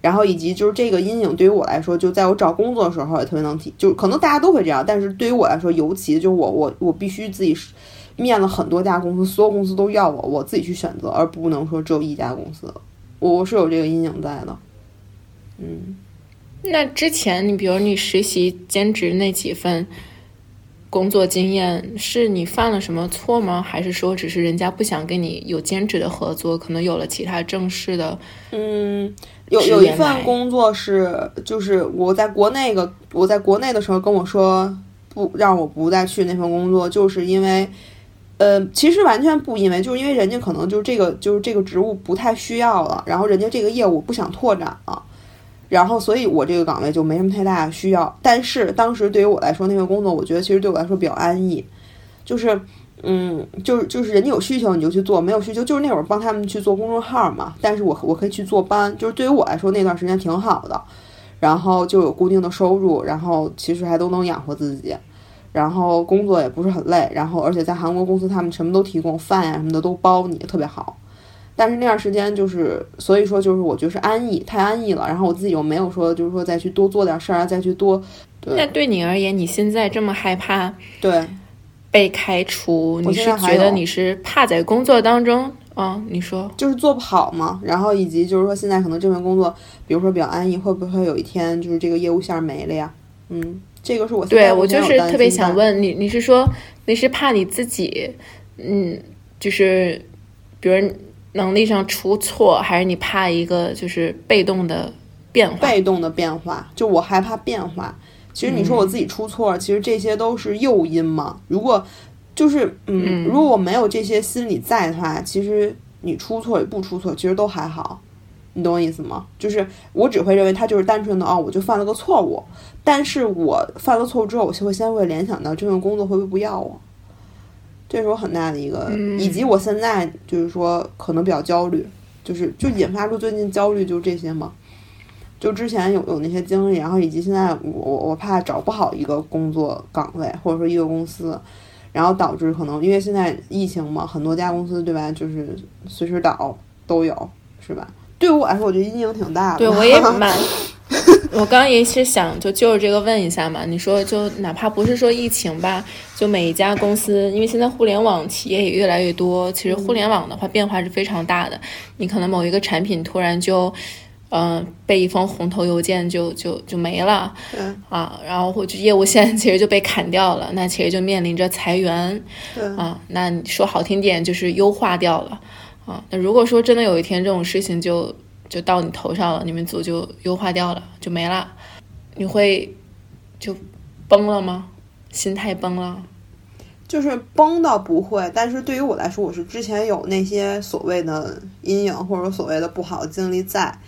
然后，以及就是这个阴影对于我来说，就在我找工作的时候也特别能提，就可能大家都会这样，但是对于我来说，尤其就是我我我必须自己面了很多家公司，所有公司都要我，我自己去选择，而不能说只有一家公司。我是有这个阴影在的。嗯，那之前你比如你实习兼职那几份。工作经验是你犯了什么错吗？还是说只是人家不想跟你有兼职的合作，可能有了其他正式的？嗯，有有一份工作是，就是我在国内个我在国内的时候跟我说不让我不再去那份工作，就是因为，呃，其实完全不因为，就是因为人家可能就这个就是这个职务不太需要了，然后人家这个业务不想拓展了。然后，所以我这个岗位就没什么太大的需要。但是当时对于我来说，那份工作我觉得其实对我来说比较安逸，就是，嗯，就是就是人家有需求你就去做，没有需求就是那会儿帮他们去做公众号嘛。但是我我可以去做班，就是对于我来说那段时间挺好的，然后就有固定的收入，然后其实还都能养活自己，然后工作也不是很累，然后而且在韩国公司他们什么都提供，饭呀什么的都包你，特别好。但是那段时间就是，所以说就是我觉得是安逸，太安逸了。然后我自己又没有说，就是说再去多做点事儿啊，再去多。那对你而言，你现在这么害怕对被开除，你是觉得你是怕在工作当中啊？你说就是做不好嘛？然后以及就是说现在可能这份工作，比如说比较安逸，会不会有一天就是这个业务线没了呀？嗯，这个是我对我就是特别想问你，你是说你是怕你自己，嗯，就是比如。能力上出错，还是你怕一个就是被动的变化？被动的变化，就我害怕变化。其实你说我自己出错，其实这些都是诱因嘛。如果就是嗯，如果我没有这些心理在的话，其实你出错与不出错，其实都还好。你懂我意思吗？就是我只会认为他就是单纯的哦，我就犯了个错误。但是我犯了错误之后，我就会先会联想到这份工作会不会不要我。这是我很大的一个，以及我现在就是说可能比较焦虑，就是就引发出最近焦虑就这些嘛。就之前有有那些经历，然后以及现在我我怕找不好一个工作岗位或者说一个公司，然后导致可能因为现在疫情嘛，很多家公司对吧，就是随时倒都有，是吧？对于我来说，我觉得阴影挺大的。对我也蛮，我刚刚也是想就就是这个问一下嘛，你说就哪怕不是说疫情吧，就每一家公司，因为现在互联网企业也越来越多，其实互联网的话变化是非常大的。你可能某一个产品突然就，嗯，被一封红头邮件就就就没了，啊，然后或者业务线其实就被砍掉了，那其实就面临着裁员，啊，那你说好听点就是优化掉了，啊，那如果说真的有一天这种事情就。就到你头上了，你们组就优化掉了，就没了，你会就崩了吗？心态崩了？就是崩倒不会，但是对于我来说，我是之前有那些所谓的阴影或者所谓的不好的经历在，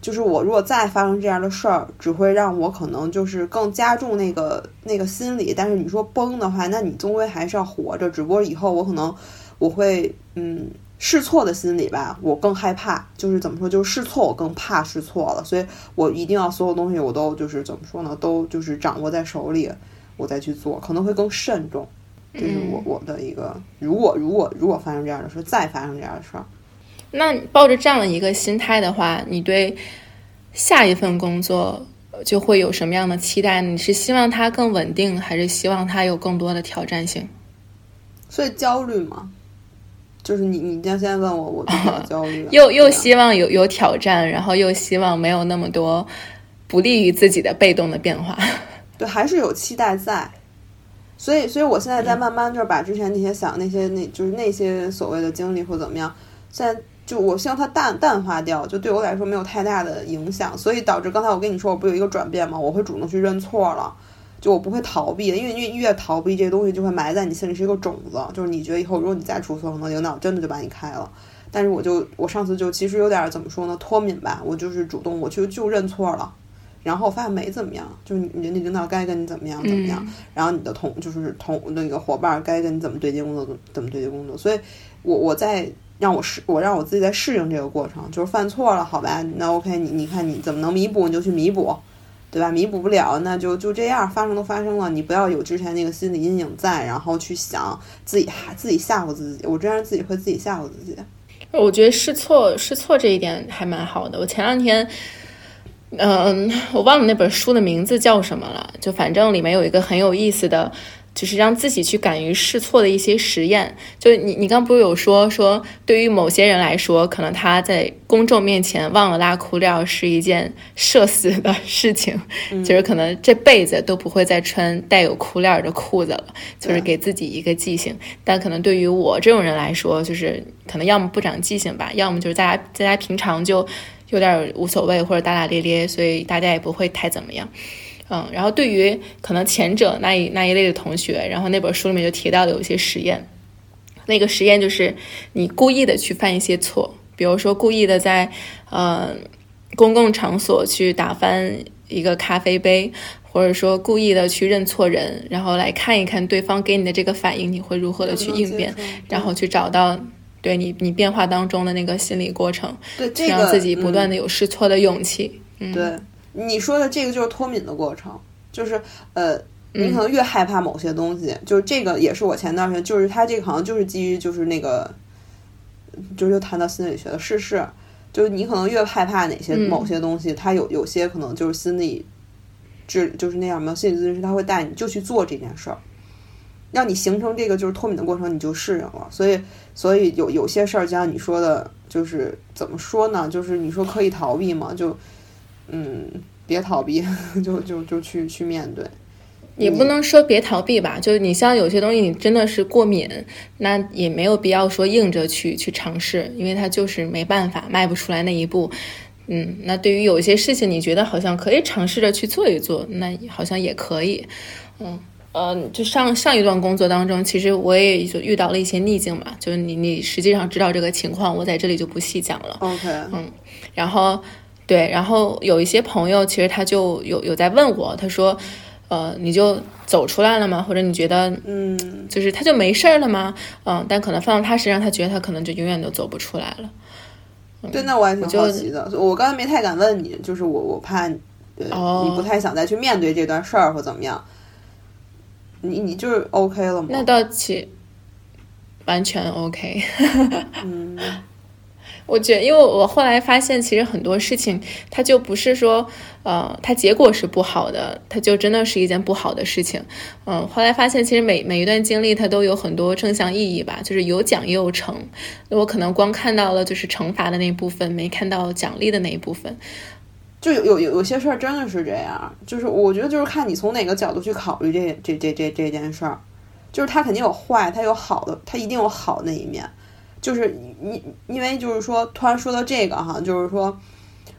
就是我如果再发生这样的事儿，只会让我可能就是更加重那个那个心理。但是你说崩的话，那你终归还是要活着，只不过以后我可能我会嗯。试错的心理吧，我更害怕，就是怎么说，就是试错，我更怕试错了，所以我一定要所有东西我都就是怎么说呢，都就是掌握在手里，我再去做，可能会更慎重。这是我我的一个，如果如果如果发生这样的事，再发生这样的事儿，那抱着这样的一个心态的话，你对下一份工作就会有什么样的期待？你是希望它更稳定，还是希望它有更多的挑战性？所以焦虑吗？就是你，你要先问我，我比较焦虑。又又希望有有挑战，然后又希望没有那么多不利于自己的被动的变化。对，还是有期待在。所以，所以我现在在慢慢就是把之前那些想那些那就是那些所谓的经历或怎么样，现在就我希望它淡淡化掉，就对我来说没有太大的影响。所以导致刚才我跟你说，我不有一个转变吗？我会主动去认错了。就我不会逃避的，因为越越逃避这些东西就会埋在你心里是一个种子，就是你觉得以后如果你再出错，可能领导真的就把你开了。但是我就我上次就其实有点怎么说呢，脱敏吧，我就是主动我就就认错了，然后发现没怎么样，就是你你领导该跟你怎么样怎么样，然后你的同就是同那个伙伴该跟你怎么对接工作怎么对接工作，所以我我在让我适我让我自己在适应这个过程，就是犯错了好吧，那 OK 你你看你怎么能弥补你就去弥补。对吧？弥补不了，那就就这样，发生都发生了，你不要有之前那个心理阴影在，然后去想自己还自己吓唬自己。我这样自己会自己吓唬自己。我觉得试错试错这一点还蛮好的。我前两天，嗯，我忘了那本书的名字叫什么了，就反正里面有一个很有意思的。就是让自己去敢于试错的一些实验。就你，你刚不是有说说，对于某些人来说，可能他在公众面前忘了拉裤链是一件社死的事情，就是可能这辈子都不会再穿带有裤链的裤子了，就是给自己一个记性。但可能对于我这种人来说，就是可能要么不长记性吧，要么就是大家大家平常就有点无所谓或者大大咧咧，所以大家也不会太怎么样。嗯，然后对于可能前者那一那一类的同学，然后那本书里面就提到了有一些实验，那个实验就是你故意的去犯一些错，比如说故意的在呃公共场所去打翻一个咖啡杯，或者说故意的去认错人，然后来看一看对方给你的这个反应，你会如何的去应变，然后去找到对你你变化当中的那个心理过程，对，让自己不断的有试错的勇气，嗯，对。你说的这个就是脱敏的过程，就是呃，你可能越害怕某些东西，就是这个也是我前段时间，就是他这个好像就是基于就是那个，就是又谈到心理学的事实，就是你可能越害怕哪些某些东西，他有有些可能就是心理治就是那样没有心理咨询师他会带你就去做这件事儿，让你形成这个就是脱敏的过程，你就适应了。所以所以有有些事儿，就像你说的，就是怎么说呢？就是你说可以逃避吗？就嗯，别逃避，就就就去去面对，也不能说别逃避吧。就是你像有些东西，你真的是过敏，那也没有必要说硬着去去尝试，因为它就是没办法迈不出来那一步。嗯，那对于有一些事情，你觉得好像可以尝试着去做一做，那好像也可以。嗯嗯，就上上一段工作当中，其实我也就遇到了一些逆境嘛，就是你你实际上知道这个情况，我在这里就不细讲了。OK，嗯，然后。对，然后有一些朋友，其实他就有有在问我，他说，呃，你就走出来了吗？或者你觉得，嗯，就是他就没事儿了吗？嗯，但可能放到他身上，他觉得他可能就永远都走不出来了。对，那我还挺好奇的。我刚才没太敢问你，就是我我怕，呃，你不太想再去面对这段事儿或怎么样。你你就是 OK 了吗？那倒其完全 OK。嗯。我觉得，因为我后来发现，其实很多事情它就不是说，呃，它结果是不好的，它就真的是一件不好的事情。嗯，后来发现，其实每每一段经历它都有很多正向意义吧，就是有奖也有惩。我可能光看到了就是惩罚的那一部分，没看到奖励的那一部分。就有有有些事儿真的是这样，就是我觉得就是看你从哪个角度去考虑这这这这这件事儿，就是它肯定有坏，它有好的，它一定有好的那一面。就是你因为就是说突然说到这个哈，就是说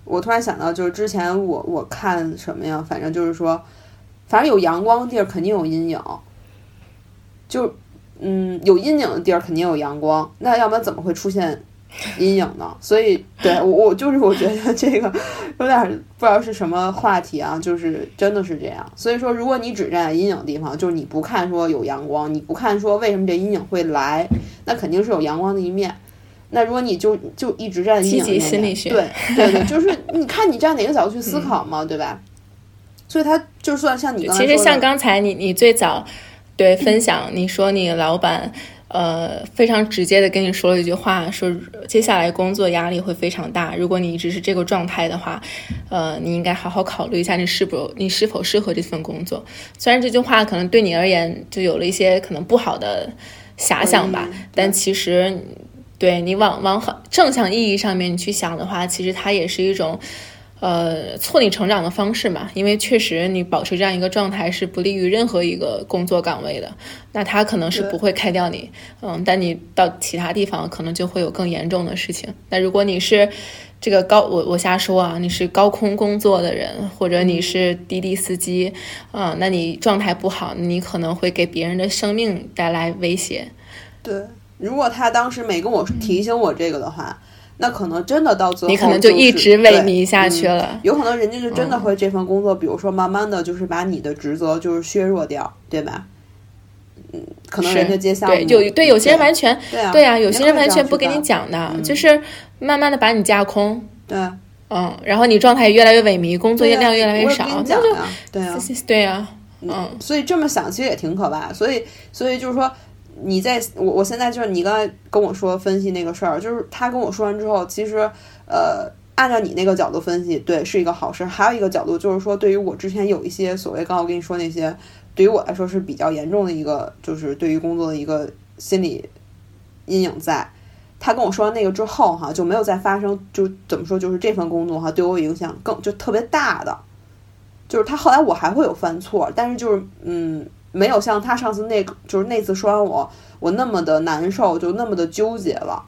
我突然想到，就是之前我我看什么呀，反正就是说，反正有阳光的地儿肯定有阴影，就嗯有阴影的地儿肯定有阳光，那要不然怎么会出现？阴影呢？所以，对我我就是我觉得这个有点不知道是什么话题啊，就是真的是这样。所以说，如果你只站在阴影地方，就是你不看说有阳光，你不看说为什么这阴影会来，那肯定是有阳光的一面。那如果你就就一直站在阴影心理学，对 对对，就是你看你站哪个角度去思考嘛，对吧？所以他就算像你刚其实像刚才你你最早对分享，你说你老板。呃，非常直接的跟你说了一句话，说接下来工作压力会非常大。如果你一直是这个状态的话，呃，你应该好好考虑一下你是否你是否适合这份工作。虽然这句话可能对你而言就有了一些可能不好的遐想吧，但其实对你往往正向意义上面你去想的话，其实它也是一种。呃，促你成长的方式嘛，因为确实你保持这样一个状态是不利于任何一个工作岗位的。那他可能是不会开掉你，嗯，但你到其他地方可能就会有更严重的事情。那如果你是这个高，我我瞎说啊，你是高空工作的人，或者你是滴滴司机，啊，那你状态不好，你可能会给别人的生命带来威胁。对，如果他当时没跟我提醒我这个的话。那可能真的到最后，你可能就一直萎靡下去了。有可能人家就真的会这份工作，比如说慢慢的就是把你的职责就是削弱掉，对吧？嗯，可能人家接项目，对，有对有些人完全对啊，对啊，有些人完全不给你讲的，就是慢慢的把你架空。对，嗯，然后你状态也越来越萎靡，工作量越来越少，那就对啊，对啊，嗯，所以这么想其实也挺可怕。所以，所以就是说。你在我我现在就是你刚才跟我说分析那个事儿，就是他跟我说完之后，其实呃，按照你那个角度分析，对，是一个好事。还有一个角度就是说，对于我之前有一些所谓刚刚我跟你说那些，对于我来说是比较严重的一个，就是对于工作的一个心理阴影。在他跟我说完那个之后，哈，就没有再发生，就怎么说，就是这份工作哈，对我影响更就特别大的，就是他后来我还会有犯错，但是就是嗯。没有像他上次那，就是那次说完我，我那么的难受，就那么的纠结了，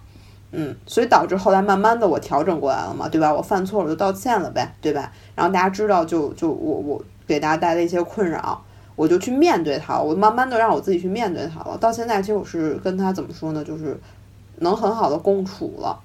嗯，所以导致后来慢慢的我调整过来了嘛，对吧？我犯错了就道歉了呗，对吧？然后大家知道就就我我给大家带来一些困扰，我就去面对他，我慢慢的让我自己去面对他了。到现在其实我是跟他怎么说呢，就是能很好的共处了。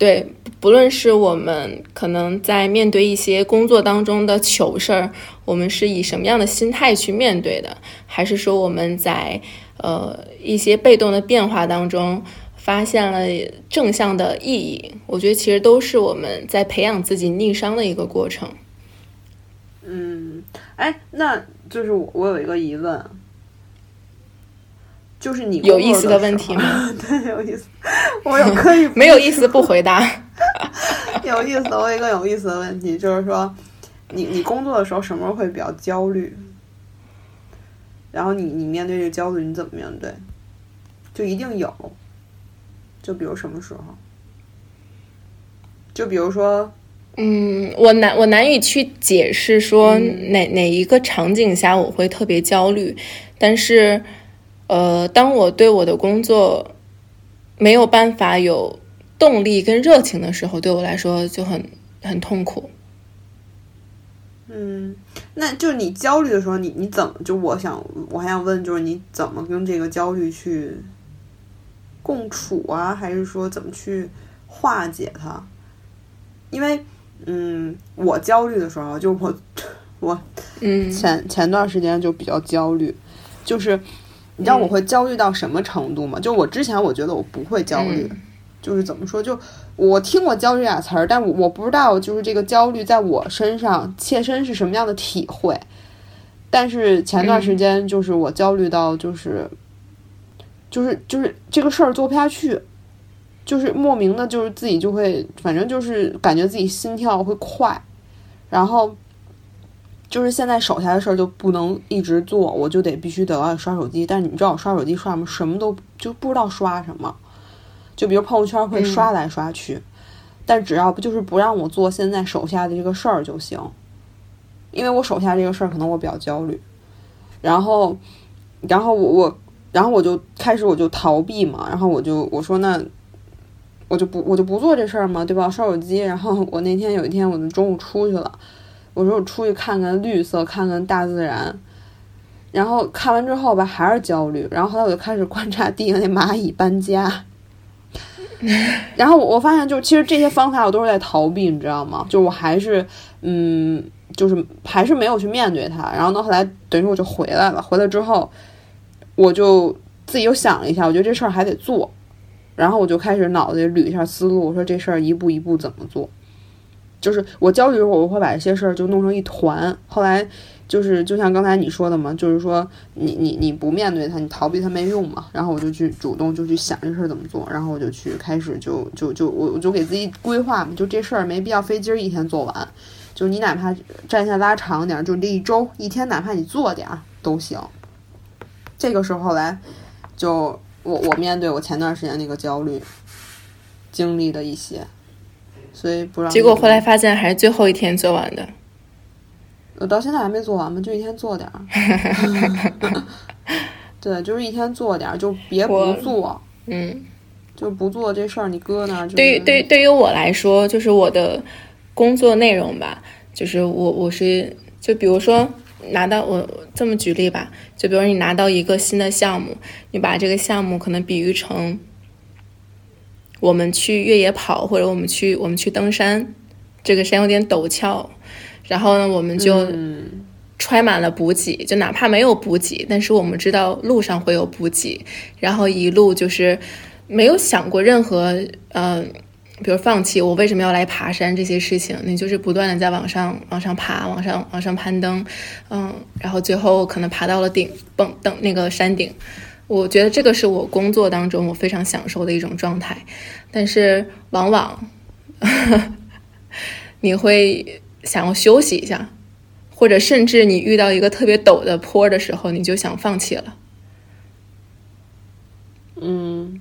对，不论是我们可能在面对一些工作当中的糗事儿，我们是以什么样的心态去面对的，还是说我们在呃一些被动的变化当中发现了正向的意义，我觉得其实都是我们在培养自己逆商的一个过程。嗯，哎，那就是我有一个疑问。就是你有意思的问题吗？对，有意思。我有可以 没有意思不回答。有意思，我有一个有意思的问题，就是说，你你工作的时候什么时候会比较焦虑？然后你你面对这个焦虑，你怎么面对？就一定有。就比如什么时候？就比如说，嗯，我难我难以去解释说哪哪一个场景下我会特别焦虑，但是。呃，当我对我的工作没有办法有动力跟热情的时候，对我来说就很很痛苦。嗯，那就是你焦虑的时候，你你怎么就我想我还想问，就是你怎么跟这个焦虑去共处啊？还是说怎么去化解它？因为嗯，我焦虑的时候，就我 我嗯前前段时间就比较焦虑，就是。你知道我会焦虑到什么程度吗？就我之前我觉得我不会焦虑，就是怎么说？就我听过焦虑俩词儿，但我我不知道就是这个焦虑在我身上切身是什么样的体会。但是前段时间就是我焦虑到就是就是就是这个事儿做不下去，就是莫名的，就是自己就会，反正就是感觉自己心跳会快，然后就是现在手下的事儿就不能一直做，我就得必须得要刷手机。但是你知道我刷手机刷什么，什么都就不知道刷什么，就比如朋友圈会刷来刷去，但只要不就是不让我做现在手下的这个事儿就行，因为我手下这个事儿可能我比较焦虑，然后，然后我我，然后我就开始我就逃避嘛，然后我就我说那。我就不我就不做这事儿嘛，对吧？刷手机。然后我那天有一天，我就中午出去了，我说我出去看看绿色，看看大自然。然后看完之后吧，还是焦虑。然后后来我就开始观察地上那蚂蚁搬家。然后我发现，就其实这些方法我都是在逃避，你知道吗？就我还是嗯，就是还是没有去面对它。然后到后来，等于我就回来了。回来之后，我就自己又想了一下，我觉得这事儿还得做。然后我就开始脑子里捋一下思路，我说这事儿一步一步怎么做？就是我焦虑的时候，我会把这些事儿就弄成一团。后来就是就像刚才你说的嘛，就是说你你你不面对它，你逃避它没用嘛。然后我就去主动就去想这事儿怎么做，然后我就去开始就就就我我就给自己规划嘛，就这事儿没必要非今儿一天做完，就你哪怕战线拉长点，就这一周一天，哪怕你做点儿都行。这个时候来就。我我面对我前段时间那个焦虑经历的一些，所以不让。结果后来发现还是最后一天做完的。我到现在还没做完嘛，就一天做点儿。对，就是一天做点儿，就别不做。嗯。就不做这事儿，你搁那儿。对于对对于我来说，就是我的工作内容吧，就是我我是就比如说。拿到我这么举例吧，就比如你拿到一个新的项目，你把这个项目可能比喻成我们去越野跑，或者我们去我们去登山，这个山有点陡峭，然后呢，我们就揣满了补给，就哪怕没有补给，但是我们知道路上会有补给，然后一路就是没有想过任何嗯。比如放弃，我为什么要来爬山这些事情？你就是不断的在往上、往上爬、往上、往上攀登，嗯，然后最后可能爬到了顶，蹦登那个山顶。我觉得这个是我工作当中我非常享受的一种状态，但是往往 你会想要休息一下，或者甚至你遇到一个特别陡的坡的时候，你就想放弃了。嗯。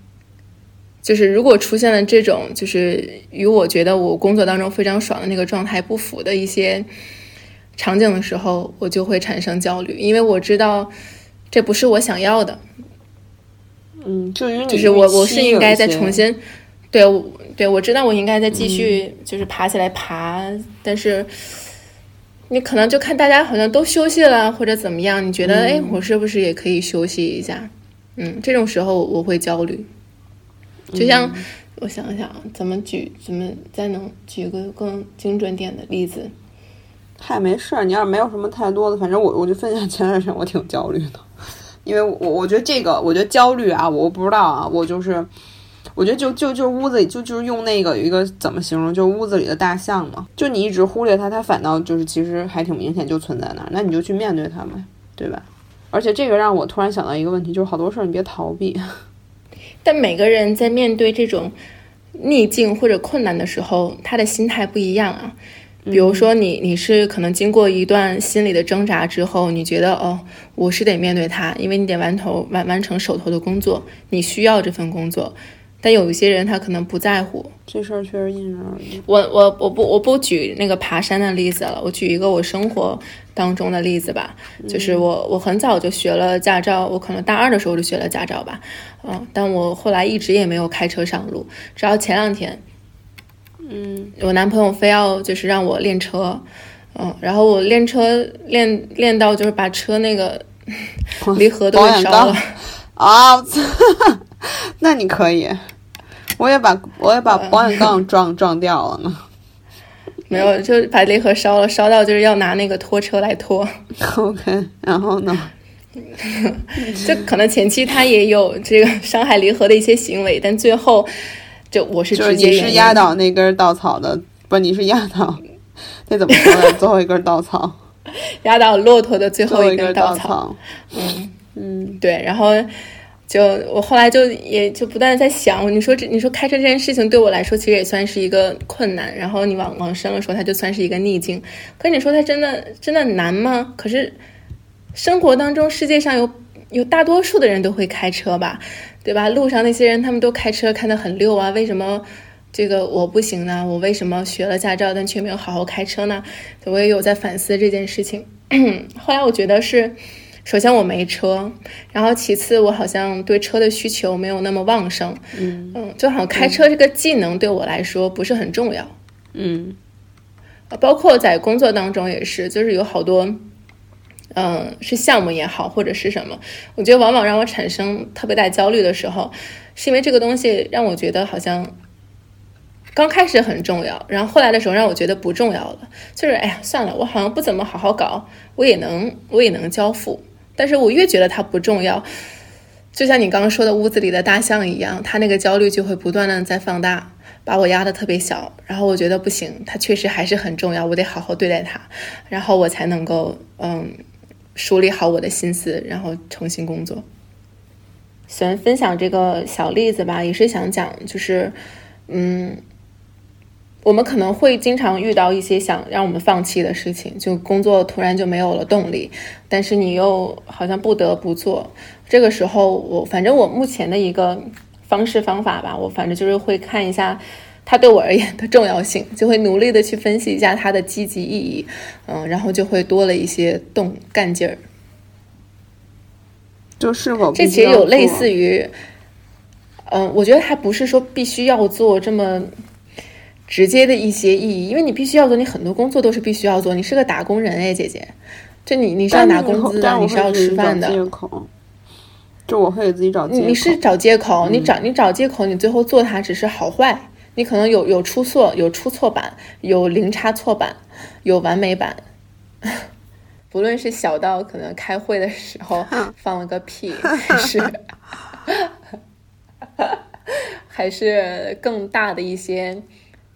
就是如果出现了这种，就是与我觉得我工作当中非常爽的那个状态不符的一些场景的时候，我就会产生焦虑，因为我知道这不是我想要的。嗯，就于就是我我是应该再重新，对，对，我知道我应该再继续就是爬起来爬，但是你可能就看大家好像都休息了或者怎么样，你觉得哎，我是不是也可以休息一下？嗯，这种时候我会焦虑。就像我想想怎么举，怎么再能举个更精准点的例子？嗨，没事儿，你要是没有什么太多的，反正我我就分享前段时间我挺焦虑的，因为我我觉得这个，我觉得焦虑啊，我不知道啊，我就是，我觉得就就就屋子里就就是用那个有一个怎么形容，就屋子里的大象嘛，就你一直忽略它，它反倒就是其实还挺明显就存在那儿，那你就去面对它嘛，对吧？而且这个让我突然想到一个问题，就是好多事儿你别逃避。但每个人在面对这种逆境或者困难的时候，他的心态不一样啊。比如说，你你是可能经过一段心理的挣扎之后，你觉得哦，我是得面对它，因为你得完头完完成手头的工作，你需要这份工作。但有一些人他可能不在乎这事儿，确实因人而异。我我我不我不举那个爬山的例子了，我举一个我生活当中的例子吧。就是我我很早就学了驾照，我可能大二的时候就学了驾照吧，嗯，但我后来一直也没有开车上路。直到前两天，嗯，我男朋友非要就是让我练车，嗯，然后我练车练练到就是把车那个离合都给烧了啊。那你可以，我也把我也把保险杠撞撞掉了呢。没有，就把离合烧了，烧到就是要拿那个拖车来拖。OK，然后呢？就可能前期他也有这个伤害离合的一些行为，但最后就我是直接你是压倒那根稻草的，不，你是压倒 那怎么说呢？最后一根稻草，压倒骆驼的最后一根稻草。嗯嗯，对，然后。就我后来就也就不断的在想，你说这你说开车这件事情对我来说其实也算是一个困难，然后你往往深了说，它就算是一个逆境。可你说它真的真的难吗？可是生活当中世界上有有大多数的人都会开车吧，对吧？路上那些人他们都开车开得很溜啊，为什么这个我不行呢？我为什么学了驾照但却没有好好开车呢？我也有在反思这件事情。后来我觉得是。首先我没车，然后其次我好像对车的需求没有那么旺盛，嗯嗯，就好像开车这个技能对我来说不是很重要，嗯，包括在工作当中也是，就是有好多，嗯，是项目也好或者是什么，我觉得往往让我产生特别大焦虑的时候，是因为这个东西让我觉得好像刚开始很重要，然后后来的时候让我觉得不重要了，就是哎呀算了，我好像不怎么好好搞，我也能我也能交付。但是我越觉得它不重要，就像你刚刚说的屋子里的大象一样，它那个焦虑就会不断的在放大，把我压得特别小。然后我觉得不行，它确实还是很重要，我得好好对待它，然后我才能够嗯梳理好我的心思，然后重新工作。喜欢分享这个小例子吧，也是想讲，就是嗯。我们可能会经常遇到一些想让我们放弃的事情，就工作突然就没有了动力，但是你又好像不得不做。这个时候，我反正我目前的一个方式方法吧，我反正就是会看一下它对我而言的重要性，就会努力的去分析一下它的积极意义，嗯，然后就会多了一些动干劲儿。就是否这其实有类似于，嗯，我觉得还不是说必须要做这么。直接的一些意义，因为你必须要做，你很多工作都是必须要做。你是个打工人哎，姐姐，就你你是要拿工资的，你是要吃饭的。就我会给自己找借口。你是找借口，你找你找借口，你最后做它只是好坏，你可能有有出错，有出错版，有零差错版，有完美版。不论是小到可能开会的时候放了个屁，还是 还是更大的一些。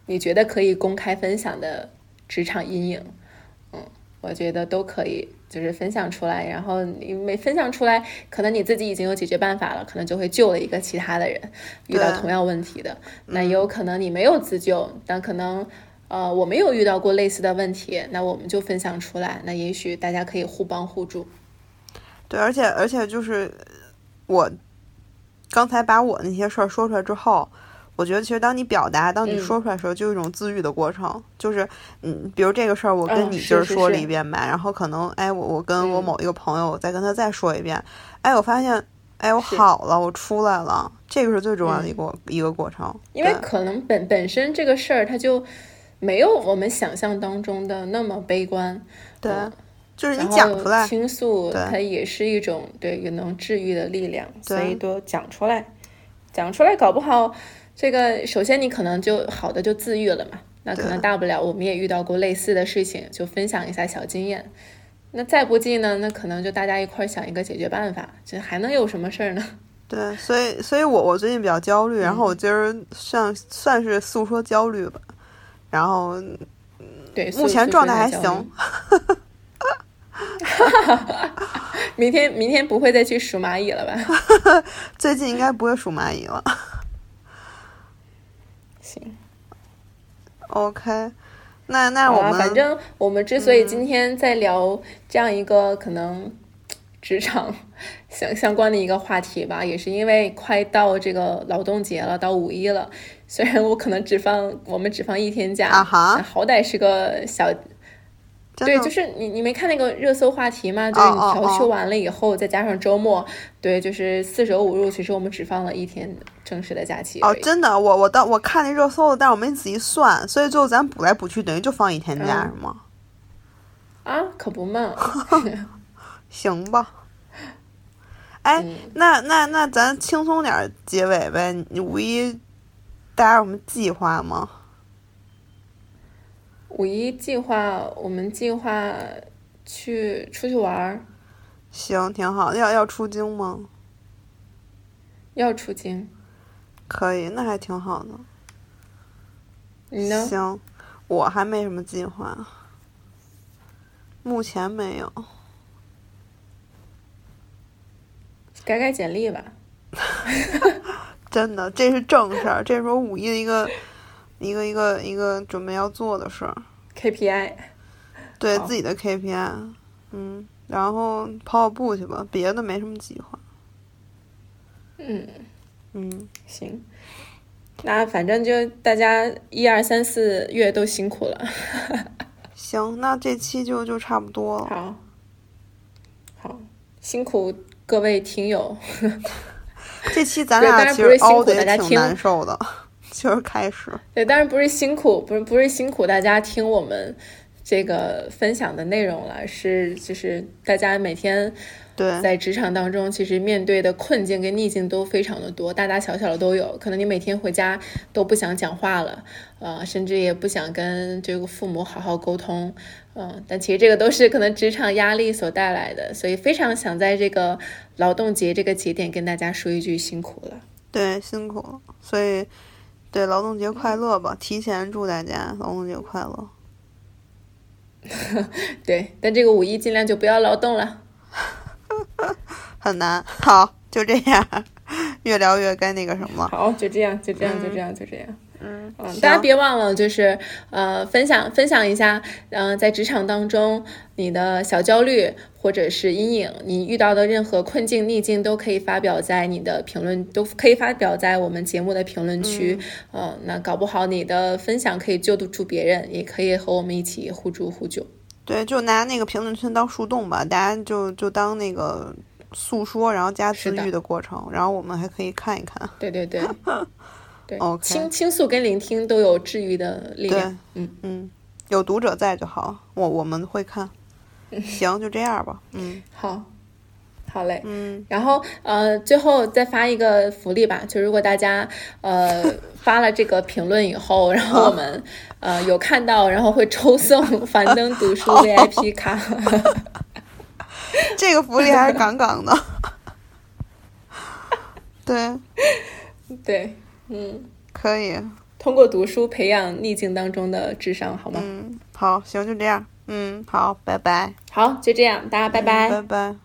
你觉得可以公开分享的职场阴影，嗯，我觉得都可以，就是分享出来。然后你没分享出来，可能你自己已经有解决办法了，可能就会救了一个其他的人遇到同样问题的。那也有可能你没有自救，但可能呃我没有遇到过类似的问题，那我们就分享出来，那也许大家可以互帮互助。对，而且而且就是我刚才把我那些事儿说出来之后。我觉得其实当你表达、当你说出来的时候，就有一种自愈的过程。就是，嗯，比如这个事儿，我跟你就是说了一遍吧，然后可能，哎，我我跟我某一个朋友，我再跟他再说一遍，哎，我发现，哎，我好了，我出来了，这个是最重要的一个一个过程。因为可能本本身这个事儿，它就没有我们想象当中的那么悲观。对，就是你讲出来倾诉，它也是一种对也能治愈的力量，所以多讲出来，讲出来，搞不好。这个首先你可能就好的就自愈了嘛，那可能大不了我们也遇到过类似的事情，就分享一下小经验。那再不济呢，那可能就大家一块想一个解决办法，这还能有什么事儿呢？对，所以所以我我最近比较焦虑，然后我今儿算算是诉说焦虑吧，然后对，目前状态还行。明天明天不会再去数蚂蚁了吧？最近应该不会数蚂蚁了。行，OK，那那我们反正我们之所以今天在聊这样一个可能职场相相关的一个话题吧，也是因为快到这个劳动节了，到五一了。虽然我可能只放我们只放一天假，啊好歹是个小。对，就是你，你没看那个热搜话题吗？就是你调休完了以后，再加上周末，对，就是四舍五入，其实我们只放了一天正式的假期。哦，真的，我我当我看那热搜了，但是我没仔细算，所以最后咱补来补去，等于就放一天假，是吗？啊，可不嘛。行吧。哎，那那那咱轻松点结尾呗。你五一大家有什么计划吗？五一计划，我们计划去出去玩儿。行，挺好。要要出京吗？要出京。可以，那还挺好的。你呢？行，我还没什么计划，目前没有。改改简历吧。真的，这是正事儿，这是我五一的一个一个一个一个准备要做的事儿。KPI，对自己的 KPI，嗯，然后跑跑步去吧，别的没什么计划。嗯嗯，行，那反正就大家一二三四月都辛苦了。行，那这期就就差不多了。好，好，辛苦各位听友。这期咱俩 其实熬的也挺难受的，就是开始。对，当然不是辛苦，不是不是辛苦大家听我们这个分享的内容了，是就是大家每天。对，在职场当中，其实面对的困境跟逆境都非常的多，大大小小的都有。可能你每天回家都不想讲话了，呃，甚至也不想跟这个父母好好沟通，嗯，但其实这个都是可能职场压力所带来的。所以非常想在这个劳动节这个节点跟大家说一句辛苦了。对，辛苦了。所以，对劳动节快乐吧！提前祝大家劳动节快乐。对，但这个五一尽量就不要劳动了。很难，好，就这样，越聊越该那个什么。好，就这样，就这样，就这样，就这样。嗯，大家别忘了，就是呃，分享分享一下，嗯，在职场当中你的小焦虑或者是阴影，你遇到的任何困境逆境，都可以发表在你的评论，都可以发表在我们节目的评论区。嗯，那搞不好你的分享可以救得住别人，也可以和我们一起互助互救。对，就拿那个评论区当树洞吧，大家就就当那个诉说，然后加自愈的过程，然后我们还可以看一看。对对对，对，哦，倾倾诉跟聆听都有治愈的力量。嗯嗯，有读者在就好，我我们会看。行，就这样吧。嗯，好。好嘞，嗯，然后呃，最后再发一个福利吧，就如果大家呃发了这个评论以后，然后我们 呃有看到，然后会抽送樊登读书 VIP 卡，这个福利还是杠杠的，对，对，嗯，可以。通过读书培养逆境当中的智商，好吗？嗯，好，行，就这样，嗯，好，拜拜，好，就这样，大家拜拜，拜拜。